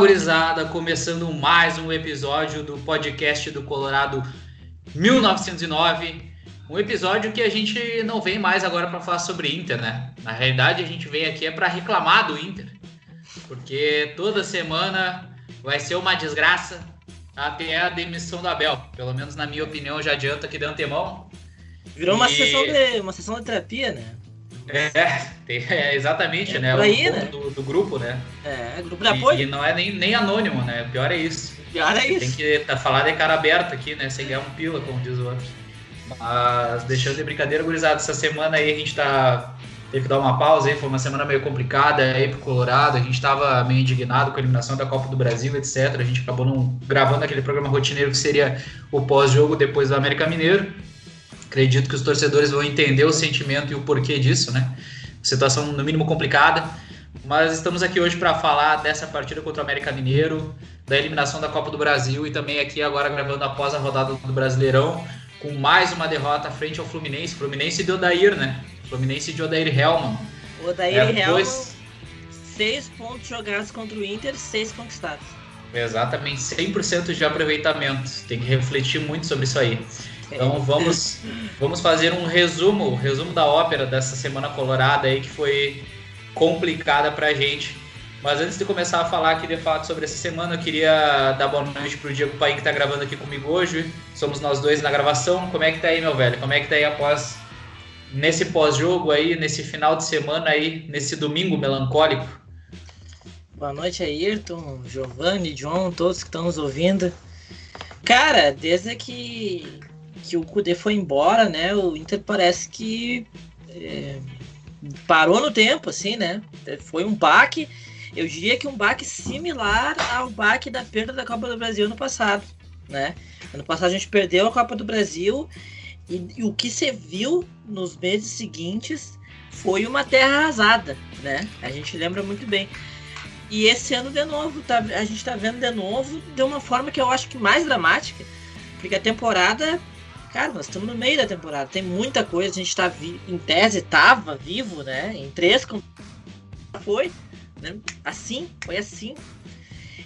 Gurizada, começando mais um episódio do podcast do Colorado 1909. Um episódio que a gente não vem mais agora para falar sobre Inter, né? Na realidade, a gente vem aqui é para reclamar do Inter. Porque toda semana vai ser uma desgraça até a demissão do Abel. Pelo menos na minha opinião, já adianta aqui de antemão. Virou uma, sessão de, uma sessão de terapia, né? É, é exatamente, é né? Aí, né? Do, do, grupo, né? É, grupo de apoio. E, e, não é nem, nem anônimo, né? O pior é isso. O pior é isso. Tem que tá, falar de cara aberta aqui, né? Sem ganhar um pila, como diz o outro. Mas deixando de brincadeira, gurizada, essa semana aí a gente tá. Teve que dar uma pausa aí, foi uma semana meio complicada aí pro Colorado. A gente tava meio indignado com a eliminação da Copa do Brasil, etc. A gente acabou não gravando aquele programa rotineiro que seria o pós-jogo depois do América Mineiro. Acredito que os torcedores vão entender o sentimento e o porquê disso, né? Situação no mínimo complicada, mas estamos aqui hoje para falar dessa partida contra o América Mineiro, da eliminação da Copa do Brasil e também aqui agora gravando após a rodada do Brasileirão, com mais uma derrota frente ao Fluminense, Fluminense de Odair, né? Fluminense de Odair Helman. Odair é, Helman, dois... seis pontos jogados contra o Inter, seis conquistados. Exatamente, 100% de aproveitamento. Tem que refletir muito sobre isso aí. Então vamos, vamos fazer um resumo, resumo da ópera dessa semana colorada aí que foi complicada pra gente. Mas antes de começar a falar aqui de fato sobre essa semana, eu queria dar boa noite pro Diego Pai que tá gravando aqui comigo hoje. Somos nós dois na gravação. Como é que tá aí, meu velho? Como é que tá aí após nesse pós-jogo aí, nesse final de semana aí, nesse domingo melancólico? Boa noite, Ayrton, Giovanni, John, todos que estão nos ouvindo. Cara, desde que que o Kudê foi embora, né? O Inter parece que é, parou no tempo, assim, né? Foi um baque, eu diria que um baque similar ao baque da perda da Copa do Brasil no passado, né? Ano passado a gente perdeu a Copa do Brasil e, e o que você viu nos meses seguintes foi uma terra arrasada, né? A gente lembra muito bem. E esse ano de novo, tá, a gente tá vendo de novo de uma forma que eu acho que mais dramática, porque a temporada Cara, nós estamos no meio da temporada, tem muita coisa, a gente tá vi em tese tava vivo, né? Em três foi, né? Assim, foi assim.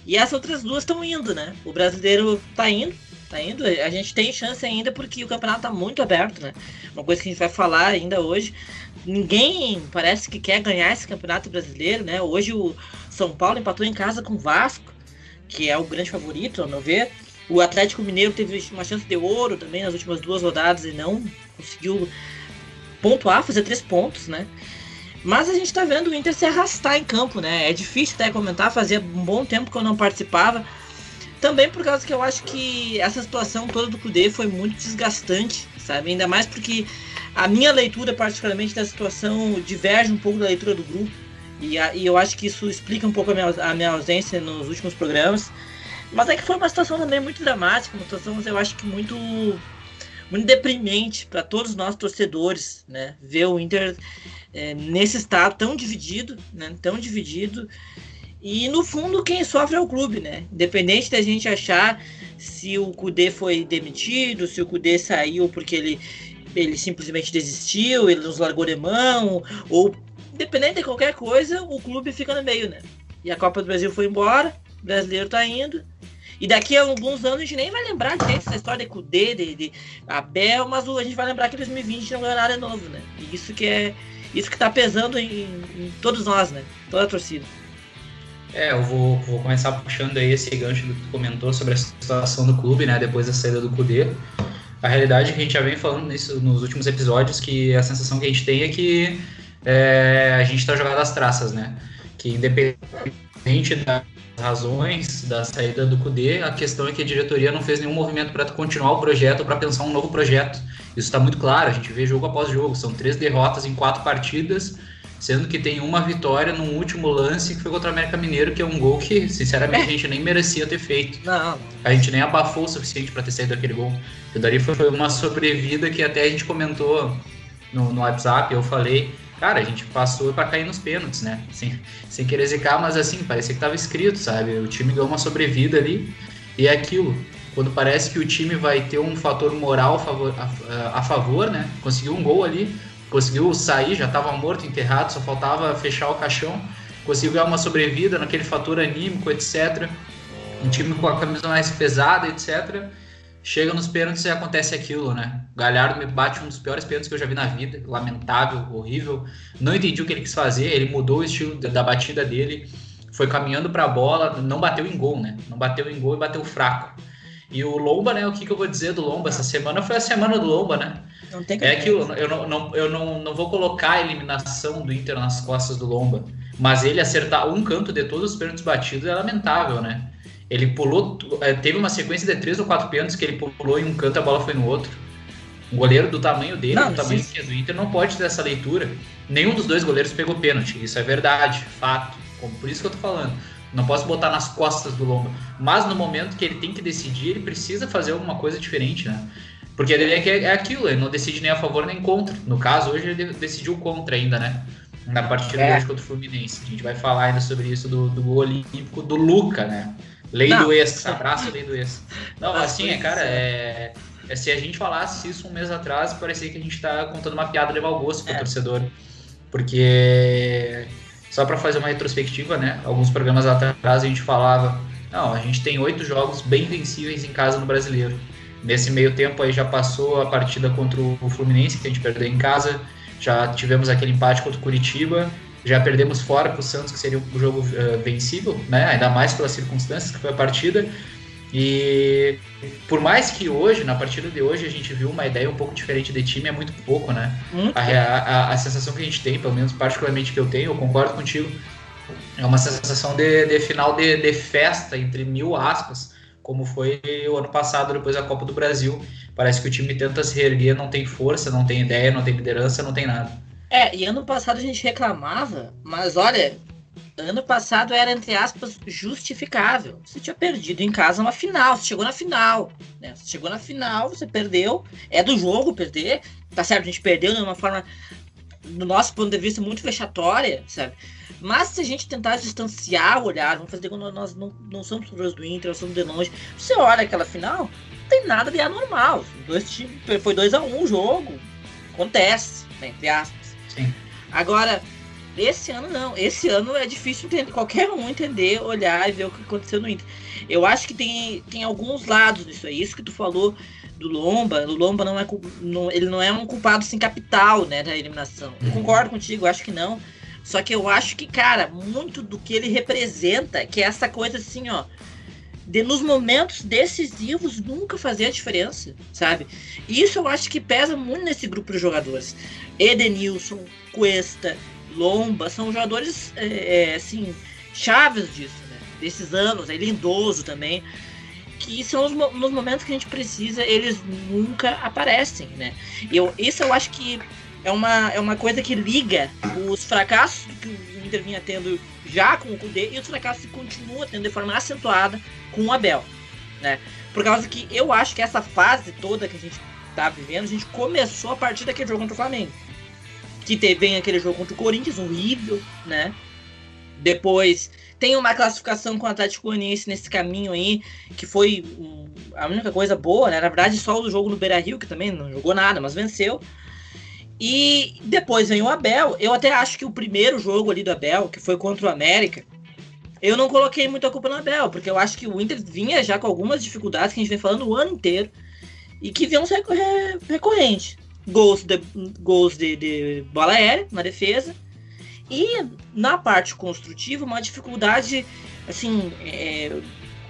E as outras duas estão indo, né? O brasileiro tá indo, tá indo. A gente tem chance ainda porque o campeonato tá muito aberto, né? Uma coisa que a gente vai falar ainda hoje. Ninguém parece que quer ganhar esse campeonato brasileiro, né? Hoje o São Paulo empatou em casa com o Vasco, que é o grande favorito, ao meu ver. O Atlético Mineiro teve uma chance de ouro também nas últimas duas rodadas e não conseguiu pontuar, fazer três pontos, né? Mas a gente tá vendo o Inter se arrastar em campo, né? É difícil até comentar, fazia um bom tempo que eu não participava. Também por causa que eu acho que essa situação toda do Cudê foi muito desgastante, sabe? Ainda mais porque a minha leitura, particularmente, da situação diverge um pouco da leitura do grupo. E, a, e eu acho que isso explica um pouco a minha, a minha ausência nos últimos programas. Mas é que foi uma situação também muito dramática, uma situação, eu acho que muito muito deprimente para todos nós torcedores, né? Ver o Inter é, nesse estado tão dividido, né? Tão dividido. E no fundo quem sofre é o clube, né? Independente da gente achar se o Cudê foi demitido, se o Cudê saiu porque ele, ele simplesmente desistiu, ele nos largou de mão, ou independente de qualquer coisa, o clube fica no meio, né? E a Copa do Brasil foi embora, o brasileiro tá indo. E daqui a alguns anos a gente nem vai lembrar de essa história de Kudê, de, de Abel, mas a gente vai lembrar que 2020 não ganhou nada novo, né? E isso que é. Isso que tá pesando em, em todos nós, né? Toda a torcida. É, eu vou, vou começar puxando aí esse gancho do que tu comentou sobre a situação do clube, né? Depois da saída do Kudê. A realidade é que a gente já vem falando nisso nos últimos episódios, que a sensação que a gente tem é que é, a gente tá jogando as traças, né? Que independente da razões da saída do CUDE, a questão é que a diretoria não fez nenhum movimento para continuar o projeto, para pensar um novo projeto. Isso está muito claro, a gente vê jogo após jogo, são três derrotas em quatro partidas, sendo que tem uma vitória no último lance que foi contra o América Mineiro, que é um gol que, sinceramente, a gente nem merecia ter feito. Não. A gente nem abafou o suficiente para ter saído daquele gol. E daí foi uma sobrevida que até a gente comentou no, no WhatsApp, eu falei, cara, a gente passou para cair nos pênaltis, né? Sem, sem querer zicar, mas assim, parecia que tava escrito, sabe? O time ganhou uma sobrevida ali e é aquilo. Quando parece que o time vai ter um fator moral a favor, a, a favor né? Conseguiu um gol ali, conseguiu sair, já estava morto, enterrado, só faltava fechar o caixão. conseguiu ganhar uma sobrevida naquele fator anímico, etc. Um time com a camisa mais pesada, etc. Chega nos pênaltis e acontece aquilo, né? O Galhardo me bate um dos piores pênaltis que eu já vi na vida. Lamentável, horrível. Não entendi o que ele quis fazer. Ele mudou o estilo da batida dele. Foi caminhando para a bola. Não bateu em gol, né? Não bateu em gol e bateu fraco. E o Lomba, né? O que, que eu vou dizer do Lomba? Essa semana foi a semana do Lomba, né? Não tem é aquilo. Eu, não, não, eu não, não vou colocar a eliminação do Inter nas costas do Lomba. Mas ele acertar um canto de todos os pênaltis batidos é lamentável, né? Ele pulou, é, teve uma sequência de três ou quatro pênaltis que ele pulou em um canto e a bola foi no outro. Um goleiro do tamanho dele, não, do tamanho sim. que é do Inter, não pode ter essa leitura. Nenhum dos dois goleiros pegou pênalti. Isso é verdade, fato. Por isso que eu tô falando. Não posso botar nas costas do Lomba. Mas no momento que ele tem que decidir, ele precisa fazer alguma coisa diferente, né? Porque ele é, é aquilo, ele não decide nem a favor nem contra. No caso, hoje ele decidiu contra ainda, né? Na partida é. hoje contra o Fluminense. A gente vai falar ainda sobre isso do, do olímpico do Luca, né? Lei não. do ex, abraço lei do ex. Não, assim, é, cara, é, é, se a gente falasse isso um mês atrás, parecia que a gente tá contando uma piada levar o gosto pro é. torcedor. Porque, só para fazer uma retrospectiva, né? Alguns programas atrás a gente falava, não, a gente tem oito jogos bem vencíveis em casa no Brasileiro. Nesse meio tempo aí já passou a partida contra o Fluminense, que a gente perdeu em casa, já tivemos aquele empate contra o Curitiba, já perdemos fora para o Santos, que seria um jogo uh, vencível, né? ainda mais pelas circunstâncias que foi a partida. E por mais que hoje, na partida de hoje, a gente viu uma ideia um pouco diferente de time, é muito pouco, né? A, a, a, sensação que a gente tem, pelo menos particularmente que eu tenho, eu concordo contigo, é uma sensação de, de final de, de festa, entre mil aspas, como foi o ano passado, depois da Copa do Brasil. Parece que o time tenta se reerguer, não tem força, não tem ideia, não tem liderança, não tem nada. É, e ano passado a gente reclamava, mas olha, ano passado era, entre aspas, justificável. Você tinha perdido em casa uma final, você chegou na final. Né? Você chegou na final, você perdeu. É do jogo perder. Tá certo, a gente perdeu de uma forma, do nosso ponto de vista, muito fechatória, sabe? Mas se a gente tentar distanciar o olhar, vamos fazer quando nós não, não somos torcedores do Inter, nós somos de longe. Você olha aquela final, não tem nada de anormal. Dois times, foi 2 a 1 um o jogo. Acontece, né, entre aspas. Agora, esse ano não. Esse ano é difícil entender, qualquer um entender, olhar e ver o que aconteceu no Inter. Eu acho que tem, tem alguns lados disso aí. Isso que tu falou do Lomba, o Lomba não é não, ele não é um culpado sem capital, né, da eliminação. Eu concordo contigo, acho que não. Só que eu acho que, cara, muito do que ele representa, que é essa coisa assim, ó, de nos momentos decisivos nunca fazer a diferença, sabe? Isso eu acho que pesa muito nesse grupo de jogadores. Edenilson, Cuesta, Lomba, são jogadores, é, é, assim, chaves disso, né? Desses anos, é lindoso também. Que são os nos momentos que a gente precisa, eles nunca aparecem, né? Eu, isso eu acho que é uma, é uma coisa que liga os fracassos que o Inter vinha tendo já com o Kudê e os fracassos que continua tendo de forma acentuada com o Abel, né? Por causa que eu acho que essa fase toda que a gente tá vivendo, a gente começou a partir daquele jogo contra o Flamengo que teve aquele jogo contra o Corinthians, horrível, né? Depois tem uma classificação com o Atlético Goianiense nesse caminho aí, que foi a única coisa boa, né? Na verdade, só o jogo no Beira Rio, que também não jogou nada, mas venceu. E depois vem o Abel. Eu até acho que o primeiro jogo ali do Abel, que foi contra o América, eu não coloquei muita culpa no Abel, porque eu acho que o Inter vinha já com algumas dificuldades que a gente vem falando o ano inteiro e que vinham recorrentes gols de, gols de, de bola aérea na defesa. E na parte construtiva, uma dificuldade assim é,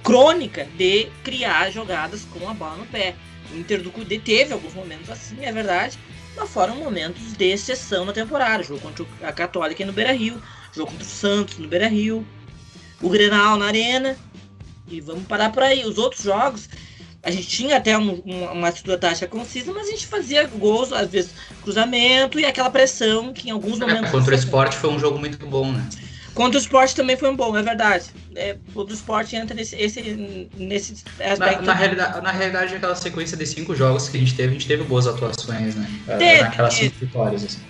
crônica de criar jogadas com a bola no pé. O Inter do Cudê teve alguns momentos assim, é verdade, mas foram momentos de exceção na temporada. Jogo contra a Católica no Beira Rio, jogo contra o Santos no Beira Rio, o Grenal na Arena. E vamos parar por aí. Os outros jogos a gente tinha até um, uma, uma estrutura tática concisa, mas a gente fazia gols, às vezes cruzamento e aquela pressão que em alguns é, momentos. É, contra o esporte foi um jogo muito bom, né? Contra o esporte também foi um bom, é verdade. É, o do esporte entra nesse, esse, nesse aspecto. Na, na, realidade, na realidade, aquela sequência de cinco jogos que a gente teve, a gente teve boas atuações, né? Teve, Naquelas cinco vitórias, assim.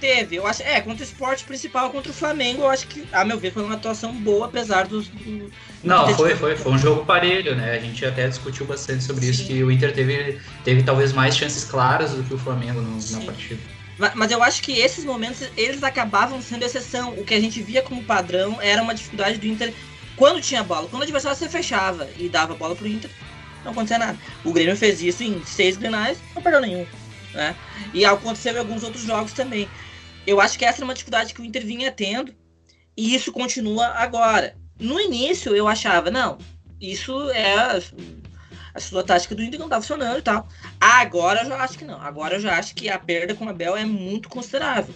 Teve, eu acho. É, contra o esporte principal, contra o Flamengo, eu acho que, a meu ver, foi uma atuação boa, apesar dos. Do, não, foi, foi, foi um jogo parelho, né? A gente até discutiu bastante sobre Sim. isso, que o Inter teve, teve talvez mais chances claras do que o Flamengo no, na partida. Mas eu acho que esses momentos eles acabavam sendo exceção. O que a gente via como padrão era uma dificuldade do Inter quando tinha bola. Quando o adversário se fechava e dava bola pro Inter, não acontecia nada. O Grêmio fez isso em seis grenais, não perdeu nenhum. Né? E aconteceu em alguns outros jogos também. Eu acho que essa é uma dificuldade que o Inter vinha tendo e isso continua agora. No início eu achava, não, isso é a, a sua tática do Inter não tá funcionando e tal. Agora eu já acho que não. Agora eu já acho que a perda com o Abel é muito considerável.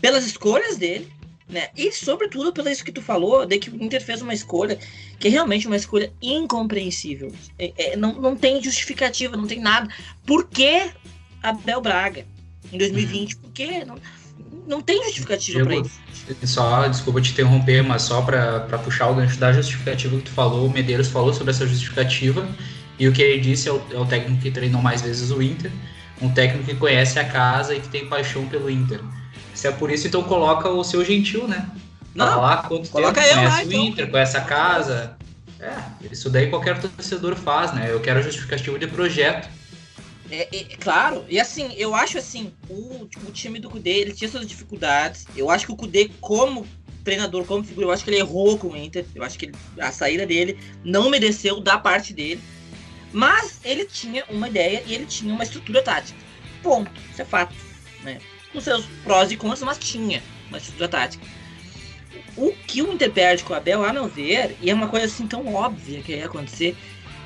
Pelas escolhas dele, né? E sobretudo pelo isso que tu falou, de que o Inter fez uma escolha que é realmente uma escolha incompreensível. É, é, não, não tem justificativa, não tem nada. Por que Abel Braga em 2020? Por que? Não, não tem justificativa para isso. Só, desculpa te interromper, mas só para puxar o gancho da justificativa que tu falou, o Medeiros falou sobre essa justificativa, e o que ele disse é o, é o técnico que treinou mais vezes o Inter, um técnico que conhece a casa e que tem paixão pelo Inter. Se é por isso, então coloca o seu gentil, né? Não, tá lá quanto coloca tempo, conhece lá, o então. Inter, conhece a casa. É, isso daí qualquer torcedor faz, né? Eu quero a justificativa de projeto é, é, claro, e assim, eu acho assim, o, o time do Kudê, ele tinha suas dificuldades. Eu acho que o Kudê, como treinador, como figura, eu acho que ele errou com o Inter. Eu acho que ele, a saída dele não mereceu da parte dele. Mas ele tinha uma ideia e ele tinha uma estrutura tática. Ponto. Isso é fato. Né? Com seus prós e contras, mas tinha uma estrutura tática. O que o Inter perde com o Abel, a meu ver, e é uma coisa assim tão óbvia que ia acontecer.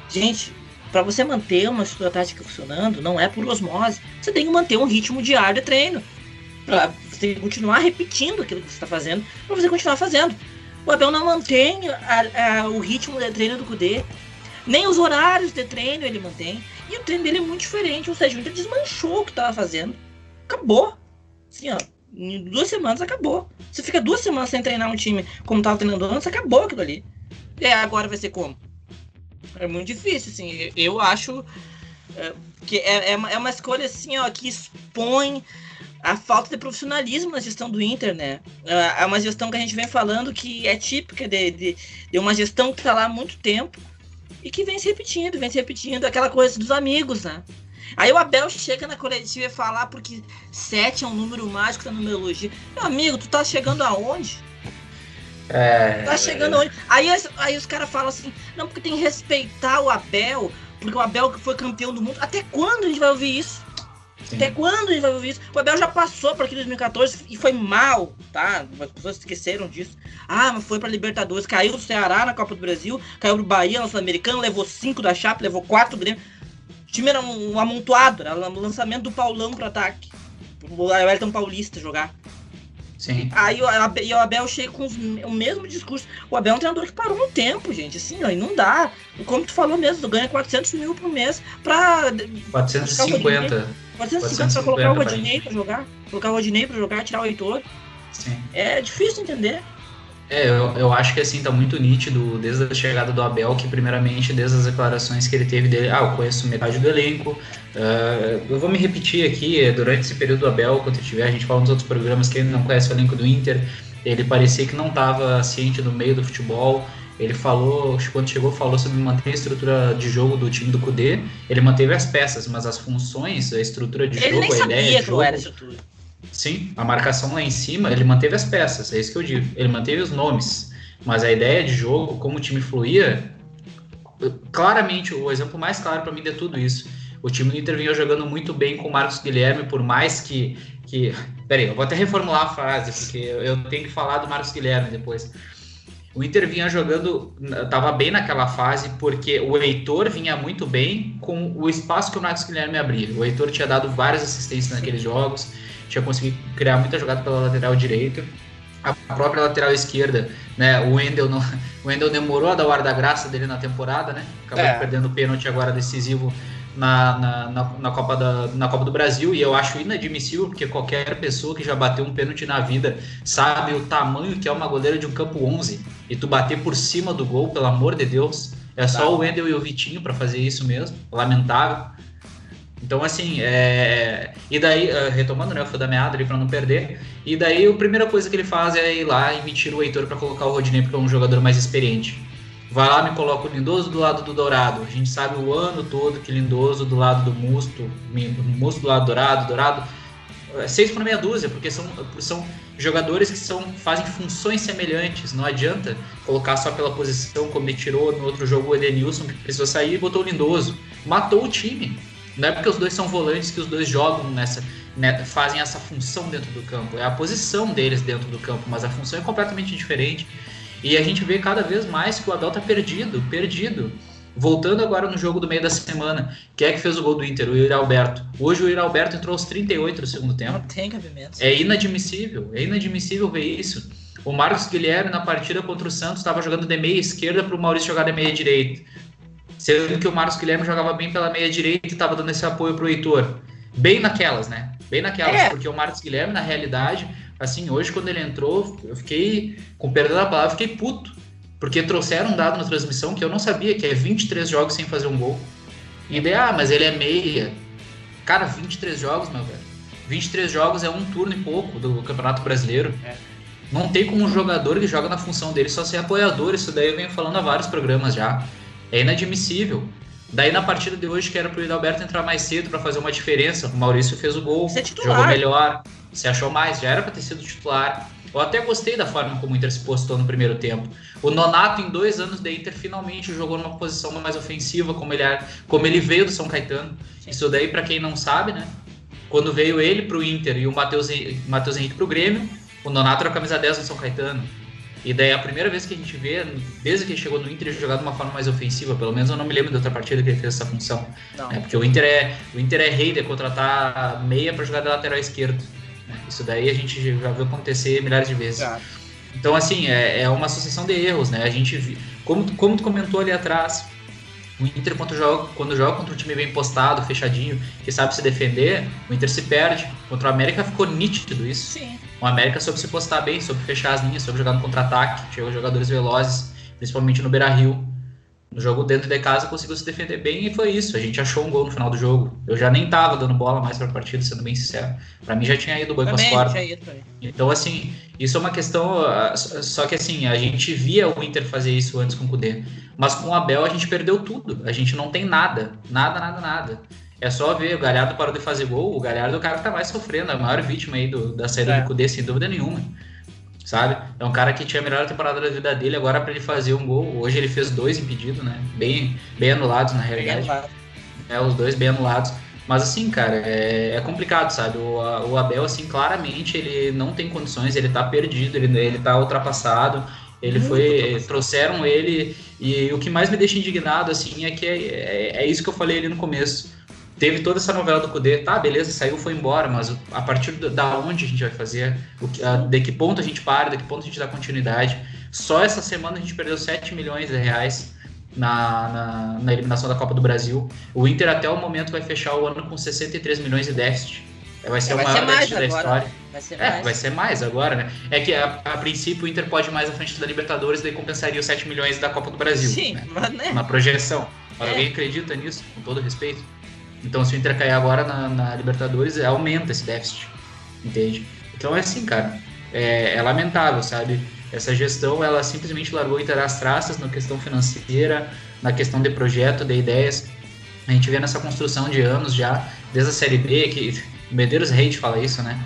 Gente, para você manter uma estrutura tática funcionando, não é por osmose. Você tem que manter um ritmo diário de treino. Pra você continuar repetindo aquilo que você está fazendo, para você continuar fazendo. O Abel não mantém a, a, o ritmo de treino do Kudê. Nem os horários de treino ele mantém. E o treino dele é muito diferente. Ou seja, ele desmanchou o que estava fazendo. Acabou. Assim, ó. Em duas semanas acabou. Você fica duas semanas sem treinar um time como estava treinando antes, acabou aquilo ali. E agora vai ser como? É muito difícil, assim. Eu acho é, que é, é, uma, é uma escolha, assim, ó, que expõe a falta de profissionalismo na gestão do Inter, né? É, é uma gestão que a gente vem falando que é típica de, de, de uma gestão que está lá há muito tempo e que vem se repetindo, vem se repetindo, aquela coisa dos amigos, né? Aí o Abel chega na coletiva e fala porque 7 é um número mágico da numerologia. Meu amigo, tu tá chegando aonde? É, tá chegando onde? Aí, aí os caras falam assim, não, porque tem que respeitar o Abel, porque o Abel foi campeão do mundo. Até quando a gente vai ouvir isso? Sim. Até quando a gente vai ouvir isso? O Abel já passou por aqui em 2014 e foi mal, tá? As pessoas esqueceram disso. Ah, mas foi pra Libertadores, caiu do Ceará na Copa do Brasil, caiu do Bahia no Sul-Americano, levou cinco da Chapa, levou quatro do Grêmio. O time era um amontoado, era o lançamento do Paulão pro ataque. O Elton Paulista jogar. Sim. Aí o Abel, o Abel chega com os, o mesmo discurso. O Abel é um treinador que parou um tempo, gente. Assim, ó, e não dá. Como tu falou mesmo, tu ganha 400 mil por mês pra. 450. 450 pra colocar o Rodinei pra jogar. Colocar o Rodinei pra jogar, tirar o Heitor. Sim. É difícil entender. É, eu, eu acho que assim, tá muito nítido desde a chegada do Abel, que primeiramente, desde as declarações que ele teve dele, ah, eu conheço metade do elenco. Uh, eu vou me repetir aqui, durante esse período do Abel, quando tiver, a gente fala nos outros programas que ele não conhece o elenco do Inter, ele parecia que não estava ciente do meio do futebol. Ele falou, quando chegou, falou sobre manter a estrutura de jogo do time do Cudê. Ele manteve as peças, mas as funções, a estrutura de ele jogo, a ideia de jogo. Era estrutura Sim, a marcação lá em cima, ele manteve as peças, é isso que eu digo. Ele manteve os nomes, mas a ideia de jogo, como o time fluía, claramente, o exemplo mais claro para mim de tudo isso. O time do Inter vinha jogando muito bem com o Marcos Guilherme, por mais que. que... Peraí, eu vou até reformular a frase, porque eu tenho que falar do Marcos Guilherme depois. O Inter vinha jogando, estava bem naquela fase, porque o Heitor vinha muito bem com o espaço que o Marcos Guilherme abria. O Heitor tinha dado várias assistências naqueles jogos tinha conseguido criar muita jogada pela lateral direita. A própria lateral esquerda, né? O Wendel, não, o Wendel demorou a dar o ar da graça dele na temporada, né? Acabou é. perdendo o pênalti agora decisivo na, na, na, na, Copa da, na Copa do Brasil e eu acho inadmissível porque qualquer pessoa que já bateu um pênalti na vida sabe o tamanho que é uma goleira de um campo 11 e tu bater por cima do gol, pelo amor de Deus. É só tá. o Wendel e o Vitinho para fazer isso mesmo, lamentável. Então, assim, é... e daí, uh, retomando, né, o fio da meada ali pra não perder, e daí a primeira coisa que ele faz é ir lá e me tira o Heitor para colocar o Rodinei, porque é um jogador mais experiente. Vai lá, me coloca o Lindoso do lado do Dourado. A gente sabe o ano todo que Lindoso do lado do Musto, Musto do lado do Dourado, Dourado seis por meia dúzia, porque são, são jogadores que são, fazem funções semelhantes. Não adianta colocar só pela posição, como ele tirou no outro jogo o Edenilson, que precisou sair e botou o Lindoso. Matou o time. Não é porque os dois são volantes que os dois jogam nessa, né, fazem essa função dentro do campo. É a posição deles dentro do campo, mas a função é completamente diferente. E a gente vê cada vez mais que o Abel tá perdido, perdido. Voltando agora no jogo do meio da semana, quem é que fez o gol do Inter? O Yuri Alberto. Hoje o Yuri Alberto entrou aos 38 do segundo tempo. Não tem cabimento. É inadmissível, é inadmissível ver isso. O Marcos Guilherme, na partida contra o Santos, estava jogando de meia esquerda para o Maurício jogar de meia direita. Sendo que o Marcos Guilherme jogava bem pela meia direita e estava dando esse apoio para o Heitor. Bem naquelas, né? Bem naquelas, é. porque o Marcos Guilherme, na realidade, assim, hoje quando ele entrou, eu fiquei, com perdão da palavra, fiquei puto porque trouxeram um dado na transmissão que eu não sabia, que é 23 jogos sem fazer um gol. E daí, ah, mas ele é meia. Cara, 23 jogos, meu velho. 23 jogos é um turno e pouco do Campeonato Brasileiro. É. Não tem como um jogador que joga na função dele só ser apoiador. Isso daí eu venho falando há vários programas já. É inadmissível. Daí na partida de hoje, que era pro Hidalberto entrar mais cedo para fazer uma diferença, o Maurício fez o gol, é jogou melhor, se achou mais, já era para ter sido titular. Eu até gostei da forma como o Inter se postou no primeiro tempo. O Nonato, em dois anos de Inter, finalmente jogou numa posição mais ofensiva, como ele, é, como ele veio do São Caetano. Isso daí, para quem não sabe, né? Quando veio ele pro Inter e o Matheus Henrique pro Grêmio, o Nonato era a camisa 10 do São Caetano. E daí a primeira vez que a gente vê, desde que ele chegou no Inter, ele jogar de uma forma mais ofensiva. Pelo menos eu não me lembro de outra partida que ele fez essa função. Né? Porque o Inter é o Inter é rei de contratar meia para jogar de lateral esquerdo. Isso daí a gente já viu acontecer milhares de vezes. Então, assim, é, é, uma sucessão de erros, né? A gente, como, como tu comentou ali atrás, o Inter, quando joga, quando joga contra um time bem postado, fechadinho, que sabe se defender, o Inter se perde. Contra o América ficou nítido isso. Sim. O América soube se postar bem, soube fechar as linhas, soube jogar no contra-ataque, chegou jogadores velozes, principalmente no Beira Rio no jogo dentro de casa conseguiu se defender bem e foi isso. A gente achou um gol no final do jogo. Eu já nem tava dando bola mais pra partida, sendo bem sincero. Para mim já tinha ido o boi com as cordas. Então, assim, isso é uma questão. Ah, só que assim, a gente via o Inter fazer isso antes com o Kudê. Mas com o Abel a gente perdeu tudo. A gente não tem nada. Nada, nada, nada. É só ver, o Galhardo parou de fazer gol. O Galhardo é o cara que tá mais sofrendo, a maior vítima aí do, da saída é. do Kudê, sem dúvida nenhuma sabe? É um cara que tinha a melhor temporada da vida dele, agora para ele fazer um gol, hoje ele fez dois impedidos, né? Bem, bem anulados na realidade. É, os dois bem anulados. Mas assim, cara, é, é complicado, sabe? O, o, Abel, assim, claramente ele não tem condições, ele tá perdido, ele, ele tá ultrapassado. Ele Muito foi. Trouxeram ele. E o que mais me deixa indignado, assim, é que é, é, é isso que eu falei ali no começo teve toda essa novela do Cudê, tá, beleza, saiu, foi embora, mas a partir da onde a gente vai fazer, o que, a, de que ponto a gente para, de que ponto a gente dá continuidade. Só essa semana a gente perdeu 7 milhões de reais na, na, na, eliminação da Copa do Brasil. O Inter até o momento vai fechar o ano com 63 milhões de déficit. Vai ser é, o maior déficit da história. Vai ser, é, mais. vai ser mais agora, né? É que a, a, princípio o Inter pode ir mais à frente da Libertadores, daí compensaria os 7 milhões da Copa do Brasil. Sim, né? mas né? Uma projeção. É. Alguém acredita nisso, com todo respeito? Então, se o Inter cair agora na, na Libertadores, aumenta esse déficit, entende? Então, é assim, cara, é, é, lamentável, sabe? Essa gestão, ela simplesmente largou o Inter às traças na questão financeira, na questão de projeto, de ideias. A gente vê nessa construção de anos já, desde a Série B, que o Medeiros Reis fala isso, né?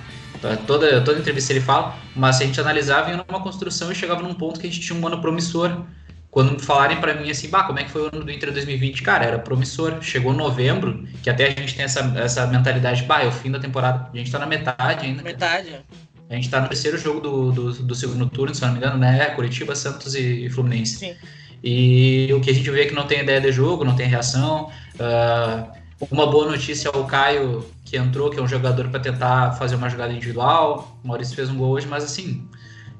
Toda, toda entrevista ele fala, mas se a gente analisava, ia numa construção e chegava num ponto que a gente tinha um ano promissor, quando falarem para mim assim, bah, como é que foi o ano do Inter 2020? Cara, era promissor. Chegou novembro, que até a gente tem essa, essa mentalidade, bah, é o fim da temporada. A gente tá na metade ainda. Metade. Cara. A gente tá no terceiro jogo do, do, do, segundo turno, se não me engano, né? Curitiba, Santos e, e Fluminense. Sim. E o que a gente vê é que não tem ideia de jogo, não tem reação. Uh, uma boa notícia é o Caio, que entrou, que é um jogador para tentar fazer uma jogada individual. O Maurício fez um gol hoje, mas assim,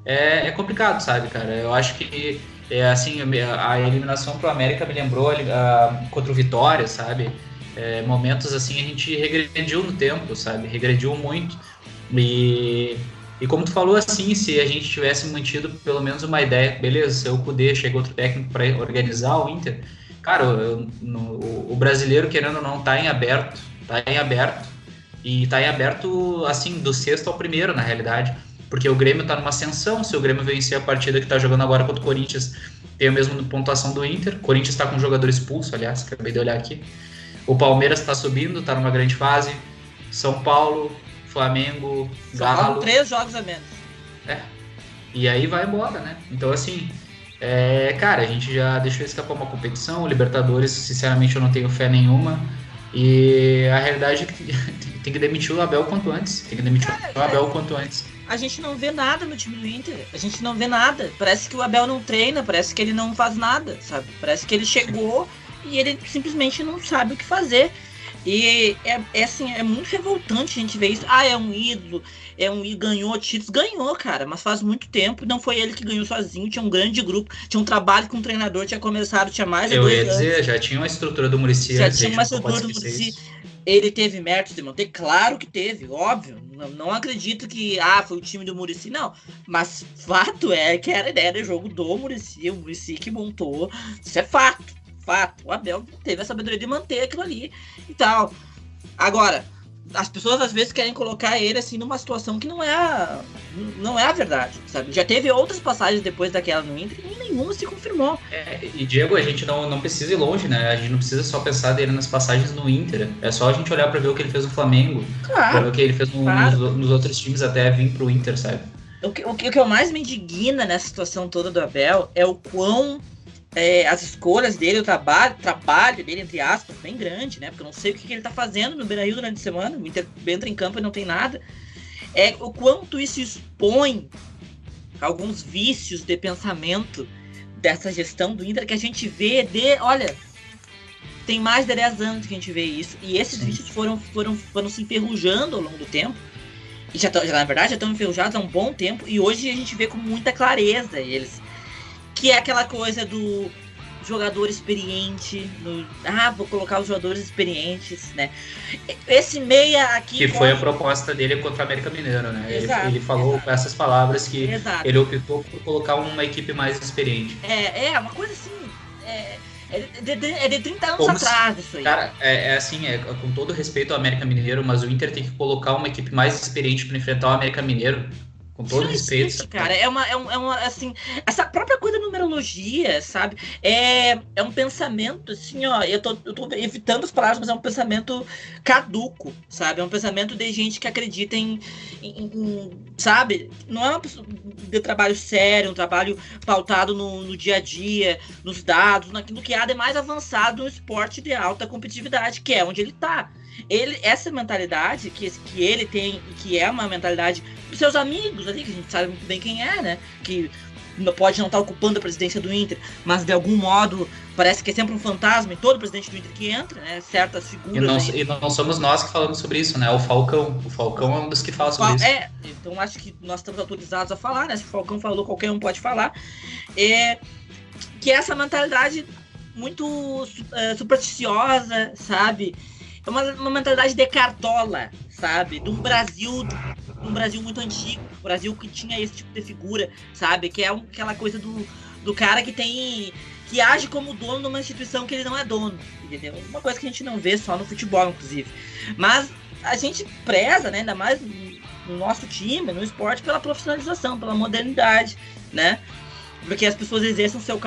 é, é complicado, sabe, cara? Eu acho que é, assim, a eliminação pro América me lembrou a, contra o Vitória, sabe? É, momentos assim a gente regrediu no tempo, sabe? Regrediu muito. E, e como tu falou assim, se a gente tivesse mantido pelo menos uma ideia, beleza, se o Kudê chega outro técnico para organizar o Inter, cara, eu, no, o, brasileiro querendo ou não tá em aberto, tá em aberto. E tá em aberto assim do sexto ao primeiro, na realidade porque o Grêmio está numa ascensão. Se o Grêmio vencer a partida que está jogando agora contra o Corinthians, tem a mesma pontuação do Inter. O Corinthians está com um jogador expulso, aliás, acabei de olhar aqui. O Palmeiras está subindo, está numa grande fase. São Paulo Flamengo, Galo. três jogos a menos. É. E aí vai embora, né? Então, assim, é, cara, a gente já deixou escapar uma competição. O Libertadores, sinceramente, eu não tenho fé nenhuma. E a realidade é que tem que demitir o Abel quanto antes. Tem que demitir cara, o Abel é... quanto antes. A gente não vê nada no time do Inter. A gente não vê nada. Parece que o Abel não treina, parece que ele não faz nada, sabe? Parece que ele chegou e ele simplesmente não sabe o que fazer. E é, é, assim, é muito revoltante a gente ver isso. Ah, é um ídolo, é um ganhou títulos, ganhou, cara, mas faz muito tempo, não foi ele que ganhou sozinho, tinha um grande grupo, tinha um trabalho com o treinador, tinha começado, tinha mais Eu ia dizer, anos. já tinha uma estrutura do Muricy. Já tinha uma estrutura do Muricy. Ele teve mérito de manter? Claro que teve, óbvio. Não, não acredito que ah, foi o time do Murici, não. Mas fato é que era a ideia do jogo do Murici, o Murici que montou. Isso é fato fato. O Abel teve a sabedoria de manter aquilo ali e tal. Agora, as pessoas às vezes querem colocar ele assim numa situação que não é a, não é a verdade, sabe? Já teve outras passagens depois daquela no Inter e nenhuma se confirmou. É, e Diego, a gente não, não precisa ir longe, né? A gente não precisa só pensar dele nas passagens no Inter. É só a gente olhar para ver o que ele fez no Flamengo, claro, pra ver o que ele fez no, claro. nos, nos, outros times até vir pro Inter, sabe? O que, o que, o que eu mais me indigna nessa situação toda do Abel é o quão é, as escolhas dele, o trabalho, trabalho dele, entre aspas, bem grande, né? Porque eu não sei o que, que ele tá fazendo no Beira-Rio durante a semana, o Inter entra em campo e não tem nada. É o quanto isso expõe alguns vícios de pensamento dessa gestão do Inter que a gente vê de, olha, tem mais de 10 anos que a gente vê isso, e esses Sim. vícios foram, foram, foram se enferrujando ao longo do tempo, e já, já na verdade já estão enferrujados há um bom tempo, e hoje a gente vê com muita clareza eles que é aquela coisa do jogador experiente. No, ah, vou colocar os jogadores experientes, né? Esse meia aqui. Que foi a proposta dele contra o América Mineiro, né? Exato, ele, ele falou exato. com essas palavras que exato. ele optou por colocar uma equipe mais experiente. É, é uma coisa assim. É, é de, é de 30 anos Como atrás se, isso aí. Cara, é, é, assim, é com todo respeito ao América Mineiro, mas o Inter tem que colocar uma equipe mais experiente para enfrentar o América Mineiro. Com todo respeito. Existe, cara. É uma, é, um, é uma, assim, essa própria coisa da numerologia, sabe? É, é um pensamento, assim, ó. Eu tô, eu tô evitando as palavras, mas é um pensamento caduco, sabe? É um pensamento de gente que acredita em, em, em sabe? Não é de trabalho sério, um trabalho pautado no, no dia a dia, nos dados, naquilo que há de mais avançado no esporte de alta competitividade, que é onde ele tá ele, essa mentalidade que, que ele tem, que é uma mentalidade dos seus amigos ali, que a gente sabe muito bem quem é, né? Que pode não estar ocupando a presidência do Inter, mas de algum modo parece que é sempre um fantasma em todo presidente do Inter que entra, né? Certas figuras. E não, e não somos nós que falamos sobre isso, né? O Falcão. O Falcão é um dos que fala sobre isso. É, então acho que nós estamos autorizados a falar, né? Se o Falcão falou, qualquer um pode falar. É, que é essa mentalidade muito é, supersticiosa, sabe? É uma, uma mentalidade de cartola, sabe? De um Brasil, de um Brasil muito antigo, um Brasil que tinha esse tipo de figura, sabe? Que é um, aquela coisa do, do cara que tem. que age como dono de uma instituição que ele não é dono, entendeu? Uma coisa que a gente não vê só no futebol, inclusive. Mas a gente preza, né, ainda mais no nosso time, no esporte, pela profissionalização, pela modernidade, né? Porque as pessoas exercem o seu,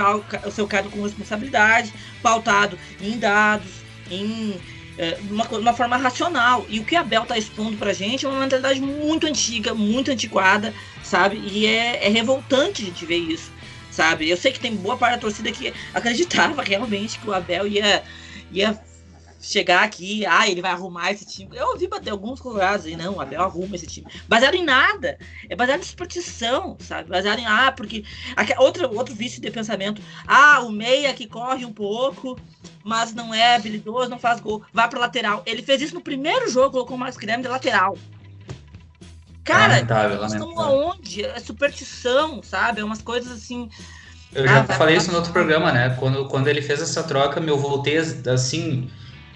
o seu cargo com responsabilidade, pautado em dados, em é, uma, uma forma racional. E o que a Bel tá expondo pra gente é uma mentalidade muito antiga, muito antiquada, sabe? E é, é revoltante a gente ver isso, sabe? Eu sei que tem boa parte da torcida que acreditava realmente que o Abel ia, ia chegar aqui, ah, ele vai arrumar esse time. Eu ouvi bater alguns colorados aí, não, o Abel arruma esse time. Baseado em nada. É baseado em superstição, sabe? Baseado em, ah, porque. Outro, outro vício de pensamento. Ah, o meia que corre um pouco, mas não é habilidoso, não faz gol. Vai pra lateral. Ele fez isso no primeiro jogo, colocou o Marcos Guilherme de lateral. Cara, lamentável, nós estamos aonde? É superstição, sabe? É umas coisas assim. Eu já ah, falei isso no outro programa, né? Quando, quando ele fez essa troca, meu voltei assim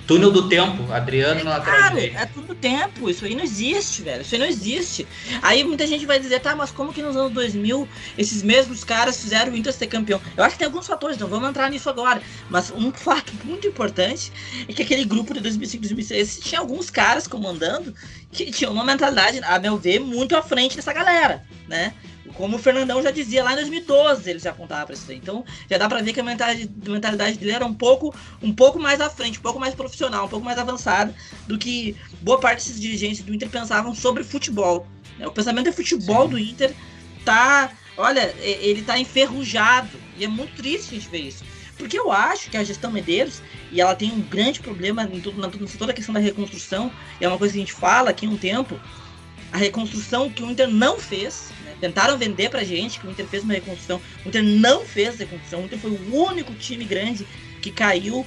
Túnel do tempo, Adriano é, na lateral claro, direita. É tudo tempo, isso aí não existe, velho. Isso aí não existe. Aí muita gente vai dizer, tá, mas como que nos anos 2000 esses mesmos caras fizeram o Inter ser campeão? Eu acho que tem alguns fatores, não vamos entrar nisso agora. Mas um fato muito importante é que aquele grupo de 2005, 2006 tinha alguns caras comandando que tinham uma mentalidade, a meu ver, muito à frente dessa galera, né? Como o Fernandão já dizia lá em 2012, ele já apontava para isso aí. Então, já dá para ver que a mentalidade, a mentalidade dele era um pouco, um pouco mais à frente, um pouco mais profissional, um pouco mais avançada do que boa parte desses dirigentes do Inter pensavam sobre futebol. Né? O pensamento de futebol Sim. do Inter tá, olha, ele tá enferrujado e é muito triste a gente ver isso. Porque eu acho que a gestão Medeiros, e ela tem um grande problema em, tudo, na, toda a questão da reconstrução, e é uma coisa que a gente fala aqui há um tempo, a reconstrução que o Inter não fez? Tentaram vender pra gente que o Inter fez uma reconstrução, o Inter não fez reconstrução, o Inter foi o único time grande que caiu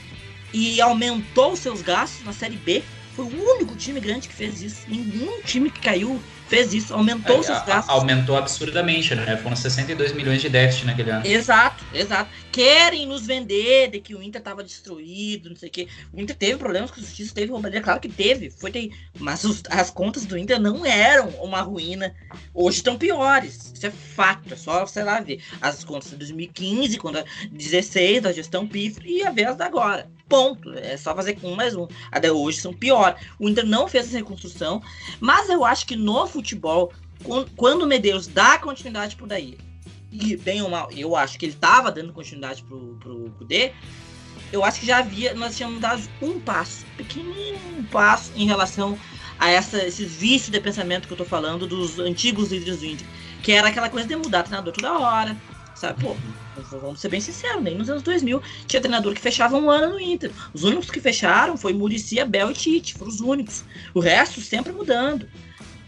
e aumentou os seus gastos na Série B, foi o único time grande que fez isso, nenhum time que caiu fez isso, aumentou é, seus gastos. Aumentou absurdamente, né? Foram 62 milhões de déficit naquele ano. Exato, exato. Querem nos vender de que o Inter estava destruído, não sei o quê. O Inter teve problemas com a justiça, teve roubalheira, claro que teve. Foi ter... Mas os, as contas do Inter não eram uma ruína. Hoje estão piores. Isso é fato, é só você lá ver. As contas de 2015, quando 16 da gestão PIF e a vez da agora. Ponto. É só fazer com um mais um. Até hoje são pior. O Inter não fez essa reconstrução, mas eu acho que no futebol, quando o Medeiros dá continuidade pro Daí, e bem ou mal, eu acho que ele estava dando continuidade pro, pro Kudê, eu acho que já havia, nós tínhamos dado um passo, pequenininho passo em relação a essa, esses vícios de pensamento que eu tô falando dos antigos líderes do Inter, que era aquela coisa de mudar treinador toda hora, sabe? Pô, vamos ser bem sinceros, nem nos anos 2000 tinha treinador que fechava um ano no Inter. Os únicos que fecharam foi Murici, Abel e Tite, foram os únicos. O resto sempre mudando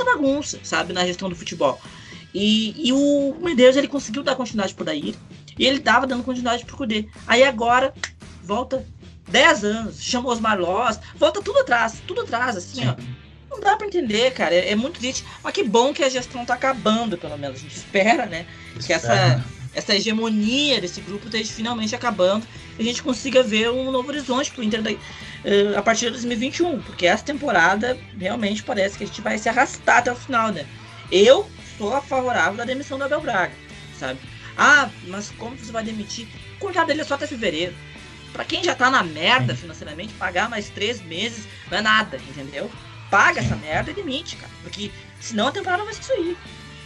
bagunça, sabe, na gestão do futebol. E, e o Medeiros ele conseguiu dar continuidade pro Daír e ele tava dando continuidade pro Cudê. Aí agora volta 10 anos, chamou os Marlós, volta tudo atrás, tudo atrás, assim, Sim. ó. Não dá para entender, cara. É, é, muito triste. Mas que bom que a gestão tá acabando, pelo menos. A gente espera, né? Que essa, essa hegemonia desse grupo esteja finalmente acabando e a gente consiga ver um novo horizonte pro Inter da, uh, a partir de 2021, porque essa temporada realmente parece que a gente vai se arrastar até o final, né? Eu sou a favorável da demissão do Abel Braga, sabe? Ah, mas como você vai demitir? O contrato dele é só até fevereiro. Para quem já tá na merda financeiramente, pagar mais três meses não é nada, entendeu? Paga essa merda e demite, cara. Porque senão a temporada vai se destruir.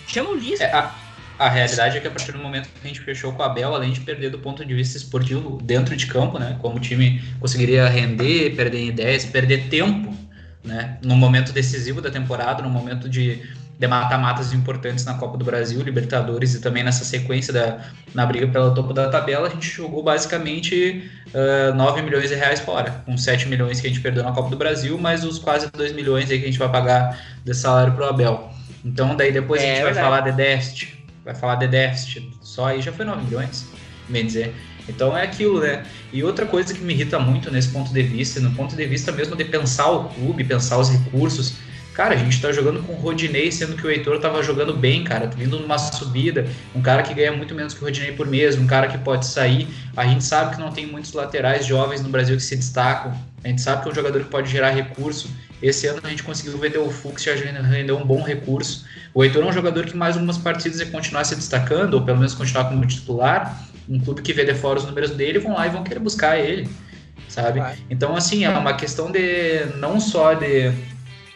Chama o Liz. É, a, a realidade é que a partir do momento que a gente fechou com o Abel, além de perder do ponto de vista esportivo dentro de campo, né? Como o time conseguiria render, perder ideias, perder tempo, né? No momento decisivo da temporada, no momento de, de mata-matas importantes na Copa do Brasil, Libertadores e também nessa sequência da, na briga pelo topo da tabela, a gente jogou basicamente uh, 9 milhões de reais fora, com 7 milhões que a gente perdeu na Copa do Brasil, mais os quase 2 milhões aí que a gente vai pagar de salário pro Abel. Então, daí depois é, a gente vai falar de déficit, vai falar de déficit, só aí já foi 9 milhões, bem dizer. Então é aquilo, né? E outra coisa que me irrita muito nesse ponto de vista, no ponto de vista mesmo de pensar o clube, pensar os recursos. Cara, a gente tá jogando com o Rodinei, sendo que o Heitor tava jogando bem, cara, vindo numa subida, um cara que ganha muito menos que o Rodinei por mês, um cara que pode sair. A gente sabe que não tem muitos laterais jovens no Brasil que se destacam. A gente sabe que é um jogador que pode gerar recurso. Esse ano a gente conseguiu vender o Fux e rendeu um bom recurso. O Heitor é um jogador que mais algumas partidas ia continuar se destacando, ou pelo menos continuar como titular. Um clube que vê de fora os números dele, vão lá e vão querer buscar ele, sabe? Vai. Então, assim, é uma questão de não só de,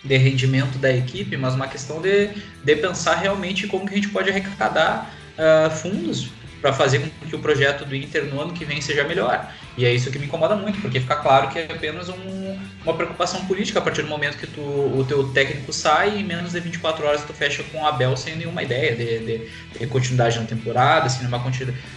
de rendimento da equipe, mas uma questão de, de pensar realmente como que a gente pode arrecadar uh, fundos para fazer com que o projeto do Inter no ano que vem seja melhor. E é isso que me incomoda muito, porque fica claro que é apenas um, uma preocupação política a partir do momento que tu, o teu técnico sai e em menos de 24 horas tu fecha com o Abel sem nenhuma ideia de, de, de continuidade na temporada, sem nenhuma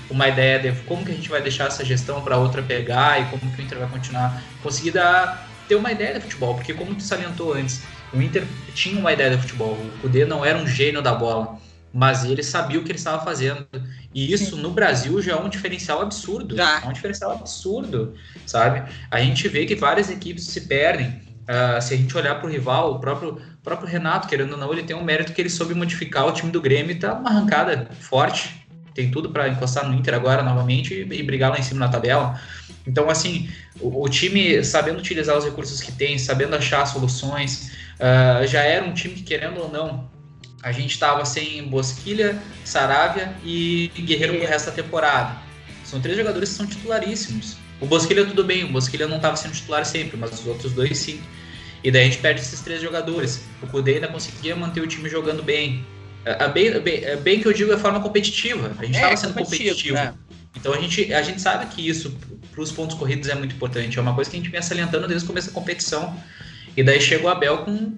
uma ideia de como que a gente vai deixar essa gestão para outra pegar e como que o Inter vai continuar conseguir dar, ter uma ideia de futebol, porque como tu salientou antes, o Inter tinha uma ideia de futebol, o Cudê não era um gênio da bola, mas ele sabia o que ele estava fazendo. E isso no Brasil já é um diferencial absurdo. Já. É um diferencial absurdo, sabe? A gente vê que várias equipes se perdem. Uh, se a gente olhar para o rival, o próprio, próprio Renato, querendo ou não, ele tem um mérito que ele soube modificar o time do Grêmio e tá uma arrancada forte. Tem tudo para encostar no Inter agora novamente e, e, brigar lá em cima na tabela. Então, assim, o, o, time sabendo utilizar os recursos que tem, sabendo achar soluções, uh, já era um time que, querendo ou não, a gente estava sem Bosquilha, Saravia e Guerreiro pro resto da temporada. São três jogadores que são titularíssimos. O Bosquilha tudo bem, o Bosquilha não estava sendo titular sempre, mas os outros dois sim. E daí a gente perde esses três jogadores. O Kudê ainda conseguia manter o time jogando bem. é, bem, bem, bem que eu digo é forma competitiva. A gente estava é, sendo competitivo. É. Então a gente, a gente sabe que isso para os pontos corridos é muito importante. É uma coisa que a gente vem salientando desde o começo da competição. E daí chegou a Abel com.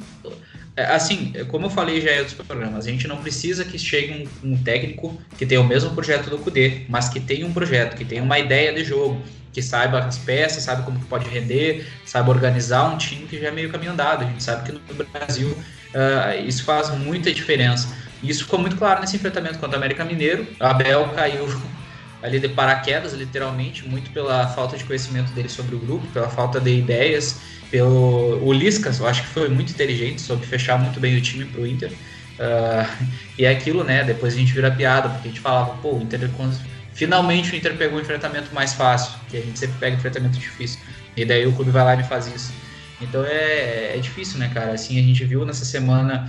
É, assim, como eu falei já em outros programas, a gente não precisa que chegue um, um técnico que tenha o mesmo projeto do Cudê, mas que tenha um projeto, que tenha uma ideia de jogo, que saiba as peças, sabe como que pode render, sabe organizar um time que já é meio caminho andado. A gente sabe que no Brasil uh, isso faz muita diferença. Isso ficou muito claro nesse enfrentamento contra o América Mineiro. Abel caiu ali de paraquedas, literalmente, muito pela falta de conhecimento dele sobre o grupo, pela falta de ideias, pelo o Liscas, eu acho que foi muito inteligente, soube fechar muito bem o time pro Inter. Uh, e é aquilo, né? Depois a gente vira piada, porque a gente falava, pô, o Inter finalmente o Inter pegou um enfrentamento mais fácil, que a gente sempre pega enfrentamento difícil. E daí o clube vai lá e me faz isso. Então é, é difícil, né, cara? Assim, a gente viu nessa semana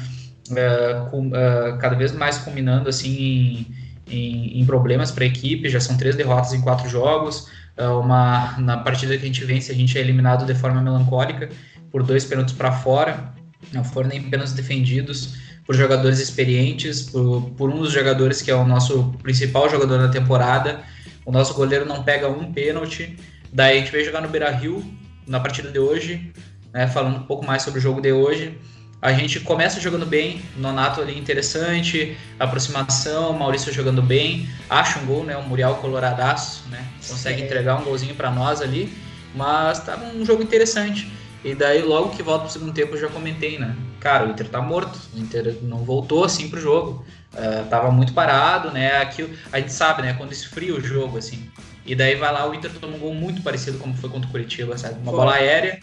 uh, com, uh, cada vez mais combinando assim em, em, em problemas para a equipe. Já são três derrotas em quatro jogos. Uh, uma na partida que a gente vence, a gente é eliminado de forma melancólica por dois pênaltis para fora. Não foram nem pênaltis defendidos por jogadores experientes, por, por um dos jogadores que é o nosso principal jogador da temporada. O nosso goleiro não pega um pênalti. Daí a gente veio jogar no Beira Rio na partida de hoje, né, falando um pouco mais sobre o jogo de hoje. A gente começa jogando bem, Nonato ali interessante, aproximação, Maurício jogando bem, acha um gol, né? O Muriel coloradaço, né? Consegue Sim. entregar um golzinho para nós ali, mas tava um jogo interessante. E daí logo que volta pro segundo tempo eu já comentei, né? Cara, o Inter tá morto, o Inter não voltou assim pro jogo. Uh, tava muito parado, né? Aqui a gente sabe, né? Quando esfria o jogo, assim. E daí vai lá, o Inter toma um gol muito parecido como foi contra o Curitiba, sabe? Uma Pô. bola aérea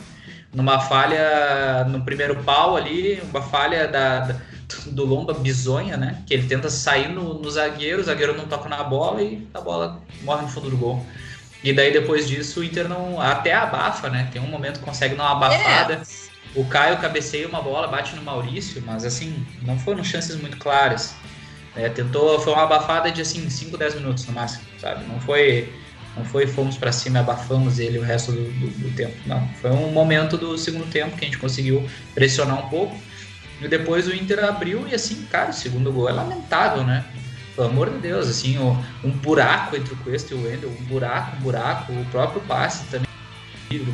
numa falha no primeiro pau ali, uma falha da, da, do Lomba bizonha, né? Que ele tenta sair no, no, zagueiro, o zagueiro não toca na bola e a bola morre no fundo do gol. E daí depois disso o Inter não. Até abafa, né? Tem um momento que consegue dar uma abafada. É. O Caio cabeceia uma bola, bate no Maurício, mas assim, não foram chances muito claras. É, tentou, foi uma abafada de assim, 5, 10 minutos no máximo, sabe? Não foi não foi fomos para cima e abafamos ele o resto do, do, do, tempo. Não. Foi um momento do segundo tempo que a gente conseguiu pressionar um pouco. E depois o Inter abriu e assim, cara, o segundo gol é lamentável, né? Pelo amor de Deus, assim, um buraco entre o Cuesta e o Wendel, um buraco, um buraco, o próprio passe também